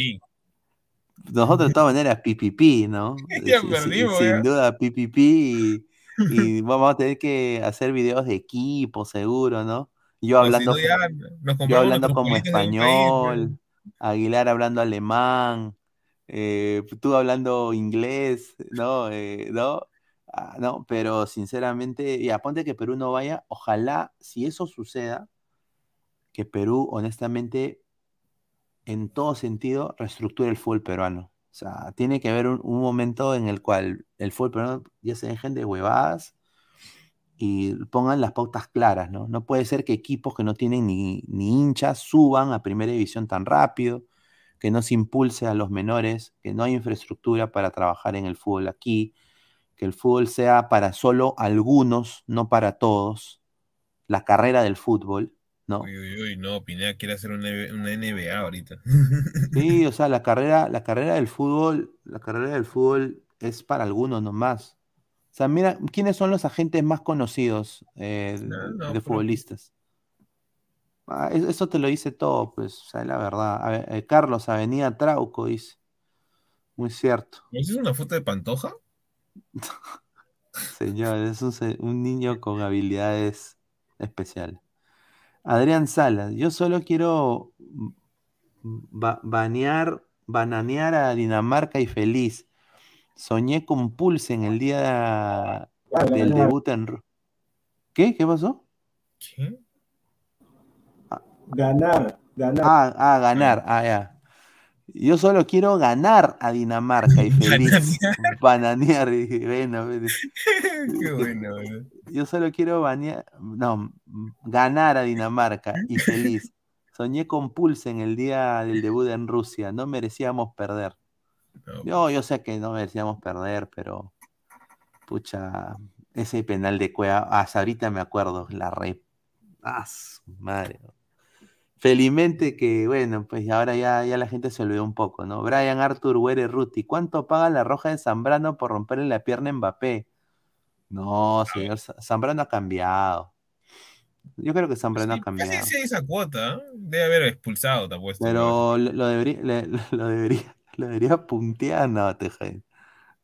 nosotros de todas maneras, pipipi, ¿no? Ya perdimos, sin ya. duda, pipipi. Y, y vamos a tener que hacer videos de equipo, seguro, ¿no? Yo si hablando, no, ya nos yo hablando como país, español, Aguilar hablando alemán, eh, tú hablando inglés, ¿no? Eh, ¿no? Ah, no, pero sinceramente, y aponte que Perú no vaya, ojalá, si eso suceda, que Perú, honestamente, en todo sentido, reestructure el fútbol peruano. O sea, tiene que haber un, momento en el cual el fútbol peruano ya se dejen de huevadas y pongan las pautas claras, ¿no? No puede ser que equipos que no tienen ni, ni hinchas suban a primera división tan rápido, que no se impulse a los menores, que no hay infraestructura para trabajar en el fútbol aquí, que el fútbol sea para solo algunos, no para todos, la carrera del fútbol, ¿no? Uy, uy, uy, no, Pineda quiere hacer una, una NBA ahorita. Sí, o sea, la carrera, la carrera del fútbol, la carrera del fútbol es para algunos nomás. O sea, mira, ¿quiénes son los agentes más conocidos eh, de- No, no, de pero- futbolistas? Ah, eso, te lo dice todo, pues, o sea, la verdad. A ver, eh, Carlos, Avenida Trauco, dice. Muy cierto. ¿No es una foto de Pantoja? Señor, es un, niño con habilidades especiales. Adrián Salas, yo solo quiero ba- banear, bananear a Dinamarca y feliz. Soñé con Pulse en el día del debut en... ¿Qué? ¿Qué pasó? ¿Qué? Ganar, ganar. Ah, ah, ganar, ah, ya. Yo solo quiero ganar a Dinamarca y feliz. Bananear. dije, bueno, bueno. Qué bueno. Yo solo quiero banear, no, ganar a Dinamarca y feliz. Soñé con Pulse en el día del debut en Rusia. No merecíamos perder. Yo, yo sé que no merecíamos perder, pero pucha, ese penal de Cueva, hasta ahorita me acuerdo, la re. Ah, su madre. Felizmente que, bueno, pues ahora ya, ya la gente se olvidó un poco, ¿no? Brian Arthur Were Ruti, ¿cuánto paga la roja de Zambrano por romperle la pierna a Mbappé? No, señor, Za- Zambrano ha cambiado. Yo creo que Zambrano ha cambiado. Casi sí esa cuota. ¿eh? Debe haber expulsado, te apuesto. Pero lo, lo debería, lo debería, lo debería puntear, no, te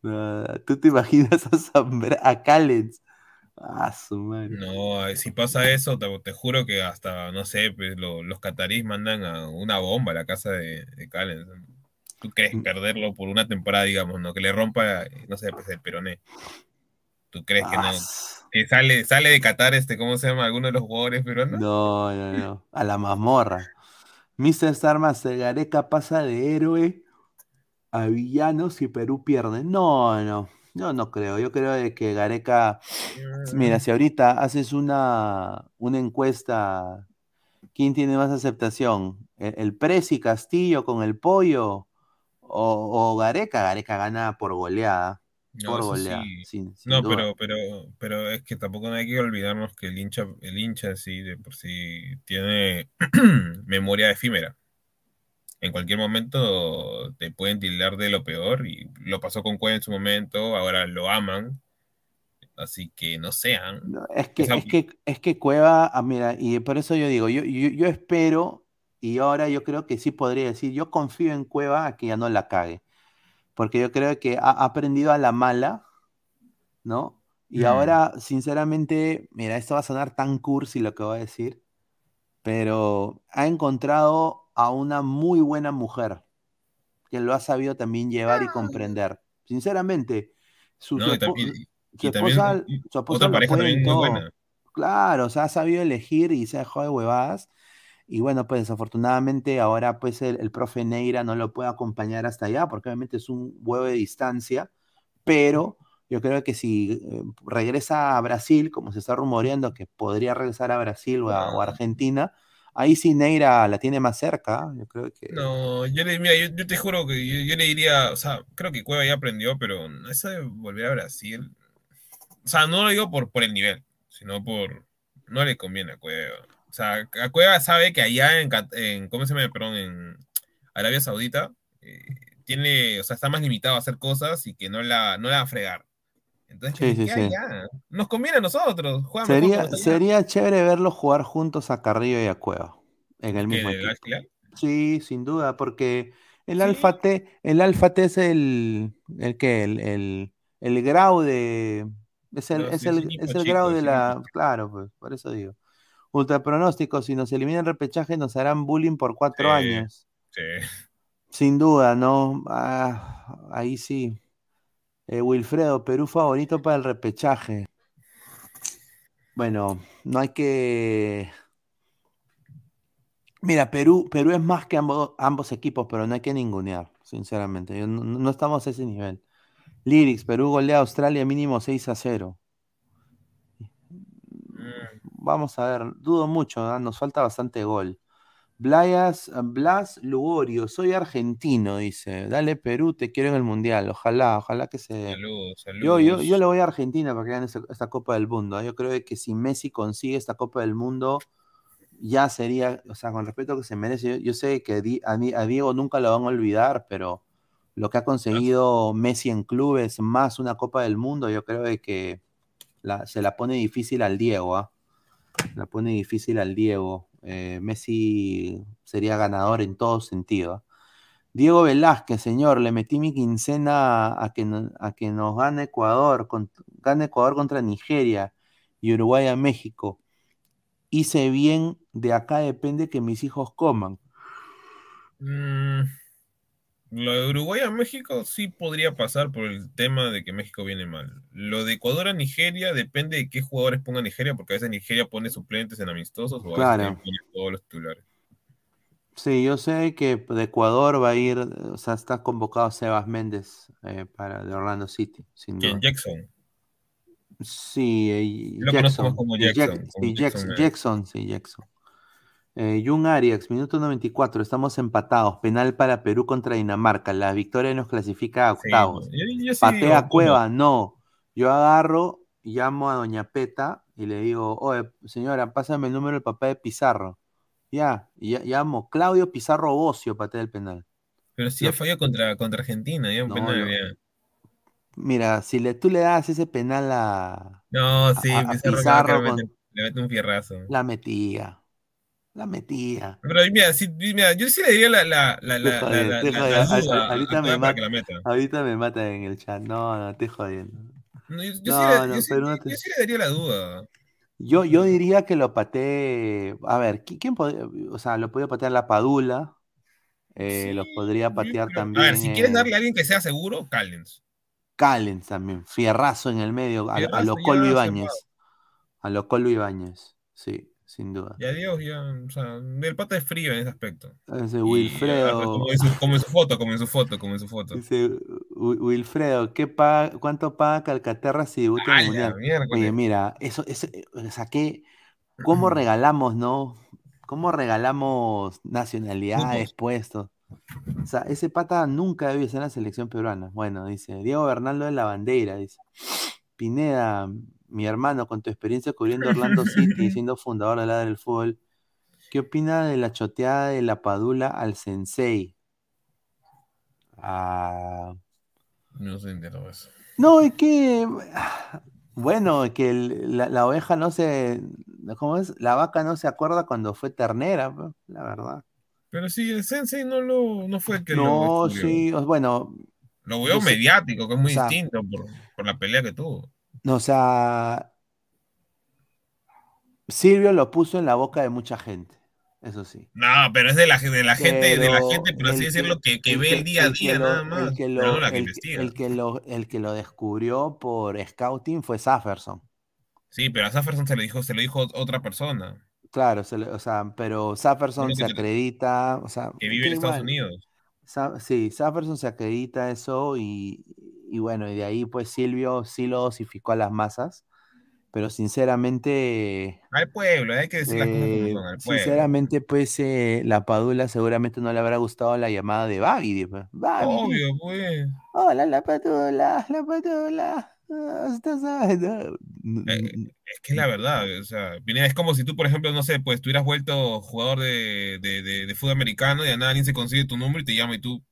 No, ¿Tú te imaginas a Zambra, a Callens? Ah, su madre. No, si pasa eso, te, te juro que hasta, no sé, pues, lo- los catarís mandan a una bomba a la casa de, de Callens. ¿Tú crees Mm. perderlo por una temporada, digamos, no? Que le rompa, no sé, pues el peroné. ¿Tú crees que no? Ah, Que sale, sale de Qatar, este, ¿cómo se llama? ¿Alguno de los jugadores peruanos? No, no, no. A la mazmorra. Mr. Sarmas, Gareca pasa de héroe a villano si Perú pierde. No, no. Yo no creo. Yo creo de que Gareca. Mira, si ahorita haces una, una encuesta, ¿quién tiene más aceptación? ¿El, el Presi Castillo con el pollo? O, o Gareca? Gareca gana por goleada. No, por goleada. sí. sin- sin No, duda. pero, pero, pero es que tampoco no hay que olvidarnos que el hincha, el hincha sí, de por sí tiene memoria efímera. En cualquier momento te pueden tildar de lo peor y lo pasó con Cueva en su momento, ahora lo aman. Así que no sean. No, es que, es que, es que Cueva, ah, mira, y por eso yo digo, yo, yo, yo espero, y ahora yo creo que sí podría decir, yo confío en Cueva a que ya no la cague, porque yo creo que ha, ha aprendido a la mala, ¿no? Y Mm. ahora, sinceramente, mira, esto va a sonar tan cursi lo que voy a decir, pero ha encontrado a una muy buena mujer que lo ha sabido también llevar y comprender. Sinceramente, su, No, su también- su esposa, su esposa otra pareja también muy buena. Claro, o sea, ha sabido elegir y se ha dejado de huevadas. Y bueno, pues desafortunadamente ahora pues el, el profe Neira no lo puede acompañar hasta allá, porque obviamente es un huevo de distancia, pero yo creo que si eh, regresa a Brasil, como se está rumoreando que podría regresar a Brasil o a, o a Argentina, ahí sí Neira la tiene más cerca, yo creo que... No, yo le, mira, yo, te juro que yo, le diría, o sea, creo que Cueva ya aprendió, pero eso de volver a Brasil, o sea, no lo digo por, por el nivel, sino por, no le conviene a Cueva. O sea, a Cueva sabe que allá en, en ¿cómo se llama? Perdón, en Arabia Saudita, eh, tiene, o sea, está más limitado a hacer cosas y que no la, no la va a fregar. Entonces, Sí, sí, sí. ya, nos conviene a nosotros, juega Sería, sería chévere verlos jugar juntos a Carrillo y a Cueva en el ¿Qué, mismo equipo. Sí, sin duda, porque el Alfa T, el Alfa T es el, el que, el, el, el grau de, es el, es el, es el grau de la, claro, pues, por eso digo. Ultra pronóstico, si nos eliminan repechaje nos harán bullying por cuatro años. sí. Sin duda, ¿no? Ah, ahí sí. Eh, Wilfredo, Perú favorito para el repechaje. Bueno, no hay que. Mira, Perú, Perú es más que ambos, ambos equipos, pero no hay que ningunear, sinceramente. Yo no, no estamos a ese nivel. Lyrics, Perú golea a Australia mínimo 6 a 0. Vamos a ver, dudo mucho, ¿ah? nos falta bastante gol. Blayas, Blas Lugorio, soy argentino, dice. Dale Perú, te quiero en el Mundial. Ojalá, ojalá que se. Saludos, Yo, yo, saludos. yo le voy a Argentina para que ganen esta, esta Copa del Mundo. ¿ah? Yo creo que si Messi consigue esta Copa del Mundo, ya sería, o sea, con respeto que se merece. Yo, yo sé que Di- a, Di- a Diego nunca lo van a olvidar, pero lo que ha conseguido Messi en clubes más una Copa del Mundo, yo creo que la- se la pone difícil al Diego, ¿ah? La pone difícil al Diego. Eh, Messi sería ganador en todo sentido. Diego Velázquez, señor, le metí mi quincena a que, a que nos gane Ecuador, con- gane Ecuador contra Nigeria y Uruguay a México. Hice bien, de acá depende que mis hijos coman. Mm, lo de Uruguay a México sí podría pasar por el tema de que México viene mal. Lo de Ecuador a Nigeria depende de qué jugadores ponga Nigeria, porque a veces Nigeria pone suplentes en amistosos o a veces pone todos los titulares. Sí, yo sé que de Ecuador va a ir, o sea, está convocado Sebas Méndez eh, para de Orlando City, sin. ¿Quién? Jackson. Sí, eh, Lo Jackson. como Jackson, Jack- como sí, Jackson. Jackson, sí, Jackson. Eh, Jung Arias, minuto 94, estamos empatados. Penal para Perú contra Dinamarca. La victoria nos clasifica a octavos. yo- yo sí Patea Cueva, no. Yo agarro, llamo a Doña Peta y le digo, oye, señora, pásame el número del papá de Pizarro. Ya, y ya- llamo Claudio Pizarro Bocio, patea el penal. Pero sí ha fallado contra, contra Argentina, ya un No, penal, ya. Mira, si le, tú le das ese penal a, No, sí, a- a Pizarro, Pizarro mete, le mete un fierrazo. la metía. La metía. Pero mira, sí, mira, yo sí le diría la, la, Ahorita me, mata, ahorita me matan en el chat. No, no, te jodiendo. No, yo, yo sí No, le- no, yo sí- yo sí le daría la duda. Yo, yo diría que lo patee. A ver, ¿qui- ¿quién podría? O sea, lo podría patear la Padula. eh, lo podría patear también. a ver, si quieres eh, darle a alguien que sea seguro, Callens. Callens también. Fierrazo en el medio. A, a lo se Ibáñez. A lo Colo Ibáñez. Sí, sin duda. Ya Dios, ya, o sea, el pata es frío en ese aspecto. Ese Y, Wilfredo. ah, como, en su, como en su foto, como en su foto, como en su foto. Dice Wi- Wilfredo, ¿qué paga, ¿cuánto paga Calcaterra si debuta en ¡Hala, el Mundial? Oye, mira, eso, eso, o sea, ¿qué- ¿cómo regalamos, no? ¿Cómo regalamos nacionalidades, puestos? O sea, ese pata nunca debió ser en la selección peruana. Bueno, dice, Diego Bernaldo de la Bandera, dice. Pineda, mi hermano, con tu experiencia cubriendo Orlando City y siendo fundador de la del fútbol, ¿qué opina de la choteada de la Padula al Sensei? Ah, No se enteró eso. no, es que. Bueno, es que el- la, la oveja no se. ¿Cómo es? La vaca no se acuerda cuando fue ternera, pues, la verdad. Pero sí, el Sensei no, lo, no fue el que lo No, sí, bueno. Lo veo mediático, que es muy o sea, distinto por, por la pelea que tuvo. No, o sea. Silvio lo puso en la boca de mucha gente, eso sí. No, pero es de la, de la gente, de la gente, por así decirlo, que, que el ve el día a día lo- nada el más, que pero lo- no la que el- que lo- el que lo descubrió por scouting fue Safferson. Sí, pero a Safferson se le dijo, se lo dijo otra persona Claro, se le- o sea, pero Safferson se acredita, o sea, que vive en Estados Unidos. Sa- sí, Safferson se acredita eso y, y bueno, y de ahí pues Silvio sí lo dosificó a las masas, pero sinceramente, Al pueblo, hay que decir las cosas eh, son, al pueblo. sinceramente pues eh, la Padula seguramente no le habrá gustado la llamada de Babi, Obvio, pues. hola la Padula, la Padula, ah, no". Es que es la verdad, o sea, es como si tú, por ejemplo, no sé, pues tú hubieras vuelto jugador de, de, de, de fútbol americano y a alguien se consigue tu número y te llama y tú,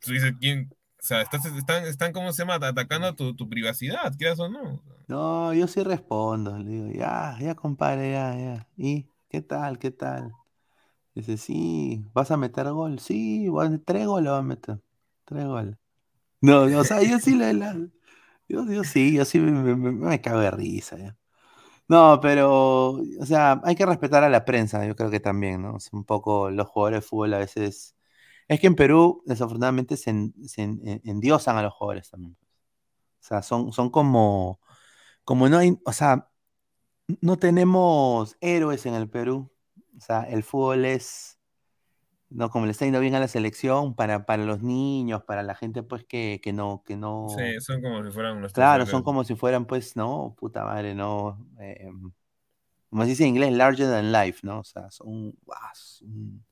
tú dices quién, o sea, estás, están, están, ¿cómo se llama? Atacando tu, tu privacidad, quieras o no. No, yo sí respondo, le digo, ya, ya compadre, ya, ya. ¿Y qué tal, qué tal? Dice, sí, ¿vas a meter gol? Sí, tres goles vas a meter, tres goles. No, no, o sea, yo sí le, la- yo, yo sí, yo sí me- me- me cago de risa, ya. No, pero, o sea, hay que respetar a la prensa, yo creo que también, ¿no? Es un poco los jugadores de fútbol a veces... Es que en Perú, desafortunadamente, se, en- se en- en- endiosan a los jugadores también. O sea, son, son como, como no hay, o sea, no tenemos héroes en el Perú. O sea, el fútbol es, no, como le está yendo bien a la selección, para, para los niños, para la gente, pues, que, que no, que no. Sí, son como si fueran nuestros Claro, son como si fueran, pues, no, puta madre, no. eh, como se dice en inglés, larger than life, ¿no? O sea, son, guau, son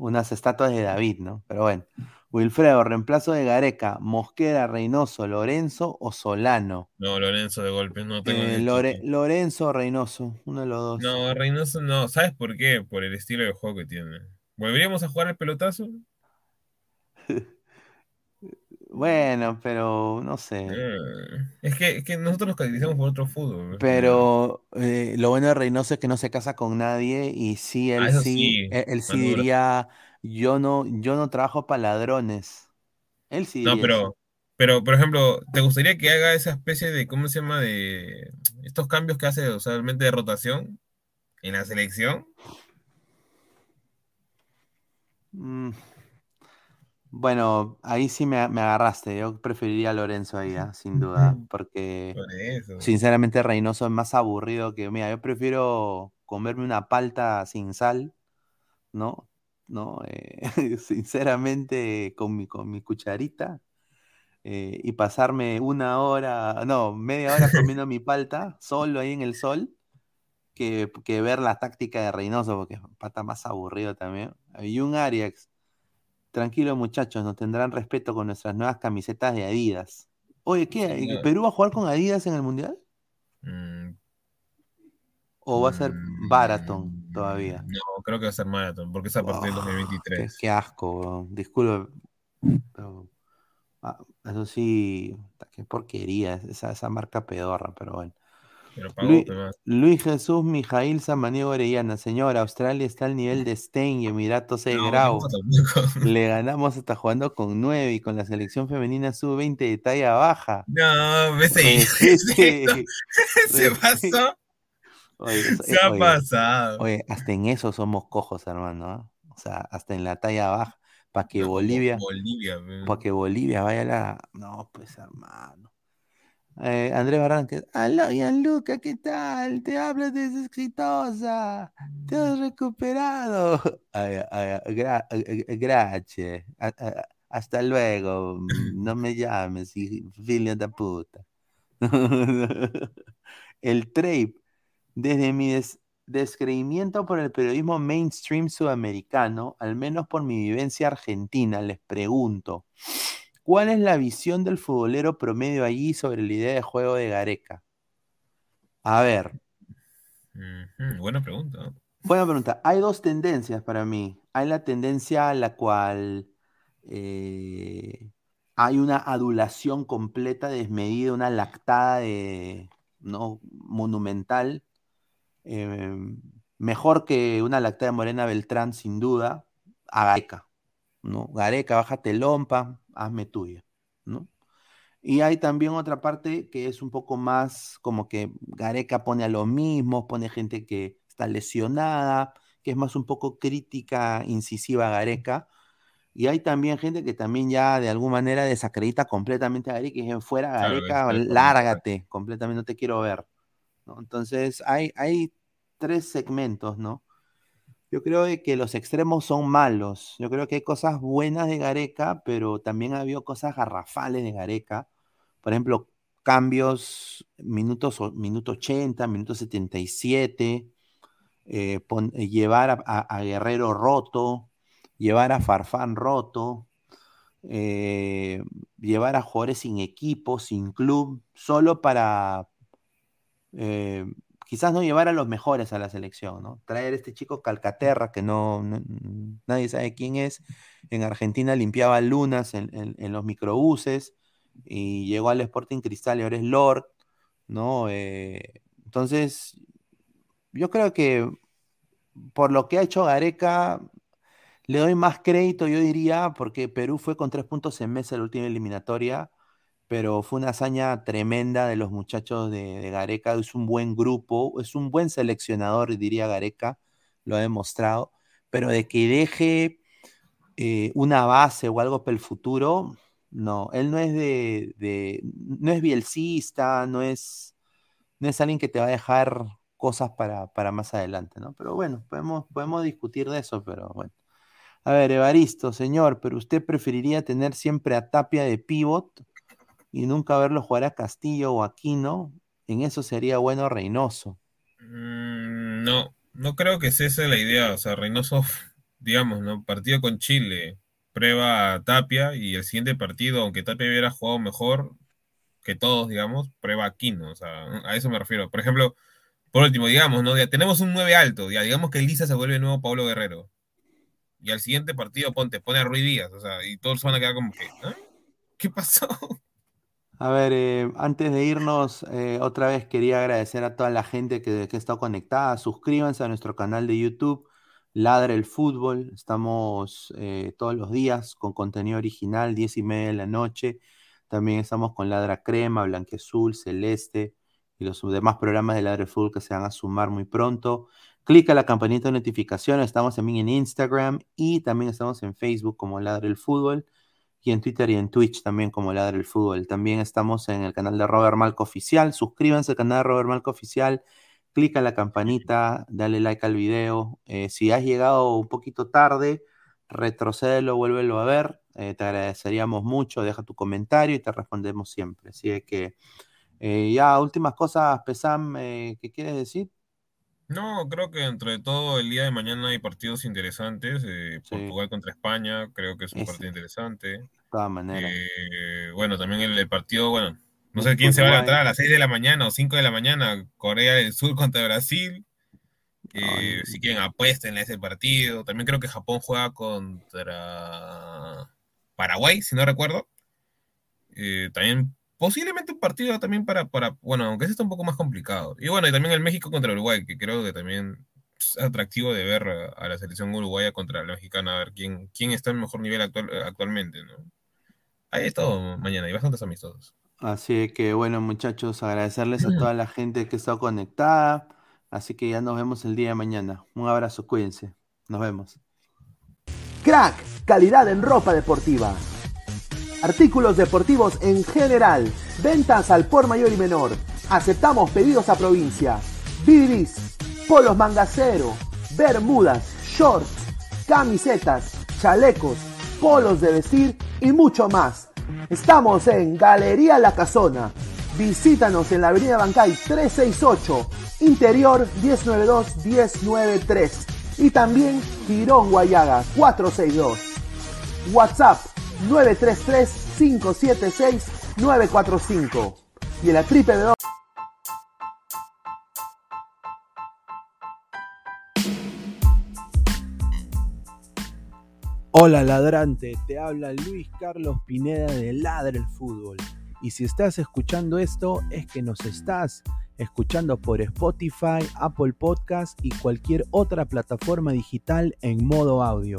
unas estatuas de David, ¿no? Pero bueno. Wilfredo, reemplazo de Gareca, Mosquera, Reynoso, Lorenzo o Solano. No, Lorenzo de golpe, no tengo Eh, Lore-. Lorenzo o Reynoso, uno de los dos. No, Reynoso no, ¿sabes por qué? Por el estilo de juego que tiene. ¿Volveríamos a jugar el pelotazo? Bueno, pero no sé. Eh, es, que, es que nosotros nos caracterizamos por otro fútbol. Pero eh, lo bueno de Reynoso es que no se casa con nadie y sí, él Ah, eso sí, sí, él, él sí diría, yo no, yo no trabajo para ladrones. Él sí No, diría eso. pero, pero, por ejemplo, ¿te gustaría que haga esa especie de, ¿cómo se llama? De estos cambios que hace usualmente de rotación en la selección? Mm, Bueno, ahí sí me, me agarraste. Yo preferiría a Lorenzo ahí, ah, sin duda, porque Por sinceramente Reynoso es más aburrido que, mira, yo prefiero comerme una palta sin sal, ¿no? ¿no? Eh, sinceramente, con mi, con mi cucharita eh, y pasarme una hora, no, media hora comiendo mi palta, solo ahí en el sol, que, que ver la táctica de Reynoso, porque pata más aburrido también. Y un Arias, tranquilo muchachos, nos tendrán respeto con nuestras nuevas camisetas de Adidas. Oye, ¿qué? ¿Perú va a jugar con Adidas en el Mundial? Mm, ¿O va a ser Baraton todavía? No, creo que va a ser Marathon, porque es a partir del Ah, 2023. Qué, qué asco, disculpe. pero, ah, eso sí, qué porquería, esa, esa marca pedorra, pero bueno. Pero pagó, Luis, Jesús Mijail Samaniego Orellana, señor, Australia está al nivel de Stein y Emiratos de No, Grau. no, tampoco. Le ganamos hasta jugando con 9 y con la selección femenina sub-20 de talla baja. No. Respete- Se pasó. Oye, eso- Se ha oye, pasado. Oye, hasta en eso somos cojos, hermano. ¿ah? O sea, hasta en la talla baja, para que Bolivia, para que Bolivia vaya a la. No, pues hermano. Eh, Andrés Barranquez, aló, Gianluca, ¿qué tal? Te hablas de exitosa. Te has recuperado. Ay, ay, eh, gracias. Hasta luego. Mm, No me llames, filho da puta. El Trape, desde mi des- descreimiento por el periodismo mainstream sudamericano, al menos por mi vivencia argentina, les pregunto, ¿cuál es la visión del futbolero promedio allí sobre la idea de juego de Gareca? A ver, Buena pregunta. buena pregunta. Hay dos tendencias para mí. Hay la tendencia a la cual eh, hay una adulación completa, desmedida, una lactada de, ¿no? monumental. eh, mejor que una lactada de Morena Beltrán, sin duda, a Gareca. ¿No? Gareca, bájate lompa, hazme tuya. ¿no? Y hay también otra parte que es un poco más como que Gareca pone a lo mismo, pone gente que está lesionada, que es más un poco crítica incisiva a Gareca. Y hay también gente que también ya de alguna manera desacredita completamente a Gareca y dice, fuera Claro, Gareca, por lárgate, completamente no te quiero ver. ¿no? Entonces hay, hay tres segmentos, ¿no? Yo creo que los extremos son malos. Yo creo que hay cosas buenas de Gareca, pero también ha habido cosas garrafales de Gareca. Por ejemplo, cambios, minutos, minuto 80, minuto 77, eh, pon- eh, llevar a Guerrero roto, llevar a Farfán roto, eh, llevar a jugadores sin equipo, sin club, solo para, eh, quizás no llevar a los mejores a la selección, ¿no? Traer este chico Calcaterra, que no, nadie sabe quién es, en Argentina limpiaba lunas en los microbuses y llegó al Sporting Cristal y ahora es Lord, ¿no? Eh, entonces, yo creo que por lo que ha hecho Gareca, le doy más crédito, yo diría, porque Perú fue con tres puntos en mesa la última eliminatoria, pero fue una hazaña tremenda de los muchachos de, Gareca. Es un buen grupo, es un buen seleccionador, diría Gareca, lo ha demostrado, pero de que deje eh, una base o algo para el futuro, no, él no es de, de- no es bielcista, no es, no es alguien que te va a dejar cosas para, para más adelante, ¿no? Pero bueno, podemos, podemos discutir de eso, pero bueno. A ver, Evaristo, señor, pero usted preferiría tener siempre a Tapia de pivot y nunca verlo jugar a Castillo o Aquino. En eso sería bueno Reynoso. Mm, no, no creo que sea esa la idea. O sea, Reynoso, digamos, ¿no? Partido con Chile, prueba a Tapia y el siguiente partido, aunque Tapia hubiera jugado mejor que todos, digamos, prueba a Aquino. O sea, a eso me refiero. Por ejemplo, por último, digamos, ¿no? Ya tenemos un 9 alto, ya digamos que Elisa se vuelve nuevo Pablo Guerrero. Y al siguiente partido ponte, pone a Ruiz Díaz, o sea, y todos van a quedar como que, ¿ah? ¿Qué pasó? A ver, eh, antes de irnos, eh, otra vez quería agradecer a toda la gente que, que estado conectada. Suscríbanse a nuestro canal de YouTube, Ladra el Fútbol. Estamos eh, todos los días con contenido original, 10 y media de la noche. También estamos con Ladra Crema, Blanquezul, Celeste y los demás programas de Ladra el Fútbol que se van a sumar muy pronto. Clica la campanita de notificaciones. Estamos también en Instagram y también estamos en Facebook como Ladra el Fútbol y en Twitter y en Twitch también como Ladra el Fútbol. También estamos en el canal de Robert Malco Oficial. Suscríbanse al canal de Robert Malco Oficial. Clica la campanita, dale like al video. Eh, si has llegado un poquito tarde, retrocédelo, vuélvelo a ver. Eh, te agradeceríamos mucho. Deja tu comentario y te respondemos siempre. Así que eh, ya, últimas cosas, Pesam, ¿qué quieres decir? No, creo que dentro de todo el día de mañana hay partidos interesantes. eh, Sí. Portugal contra España, creo que es un Ese. partido interesante. De todas maneras. Eh, bueno, también el, el partido, bueno, no sé quién se va a levantar a las 6 de la mañana o 5 de la mañana, Corea del Sur contra Brasil. Eh, si quieren, apuesten a ese partido. También creo que Japón juega contra Paraguay, si no recuerdo. Eh, también posiblemente un partido también para, para, bueno, aunque ese está un poco más complicado. Y bueno, y también el México contra Uruguay, que creo que también es atractivo de ver a, a la selección uruguaya contra la mexicana, a ver quién, quién está en mejor nivel actual, actualmente, ¿no? Ahí es todo mañana y bastantes amistosos. Así que bueno, muchachos, agradecerles a toda la gente que está conectada. Así que ya nos vemos el día de mañana. Un abrazo, cuídense. Nos vemos. Crack, calidad en ropa deportiva. Artículos deportivos en general. Ventas al por mayor y menor. Aceptamos pedidos a provincia. Bidris, polos mangacero, bermudas, shorts, camisetas, chalecos, polos de vestir y mucho más. Estamos en Galería La Casona. Visítanos en la Avenida Bancay 368, Interior 1092-1093 y también Girón Guayaga 462. WhatsApp 933-576-945 y en la www. Hola ladrante, te habla Luis Carlos Pineda de Ladre el Fútbol. Y si estás escuchando esto es que nos estás escuchando por Spotify, Apple Podcast y cualquier otra plataforma digital en modo audio.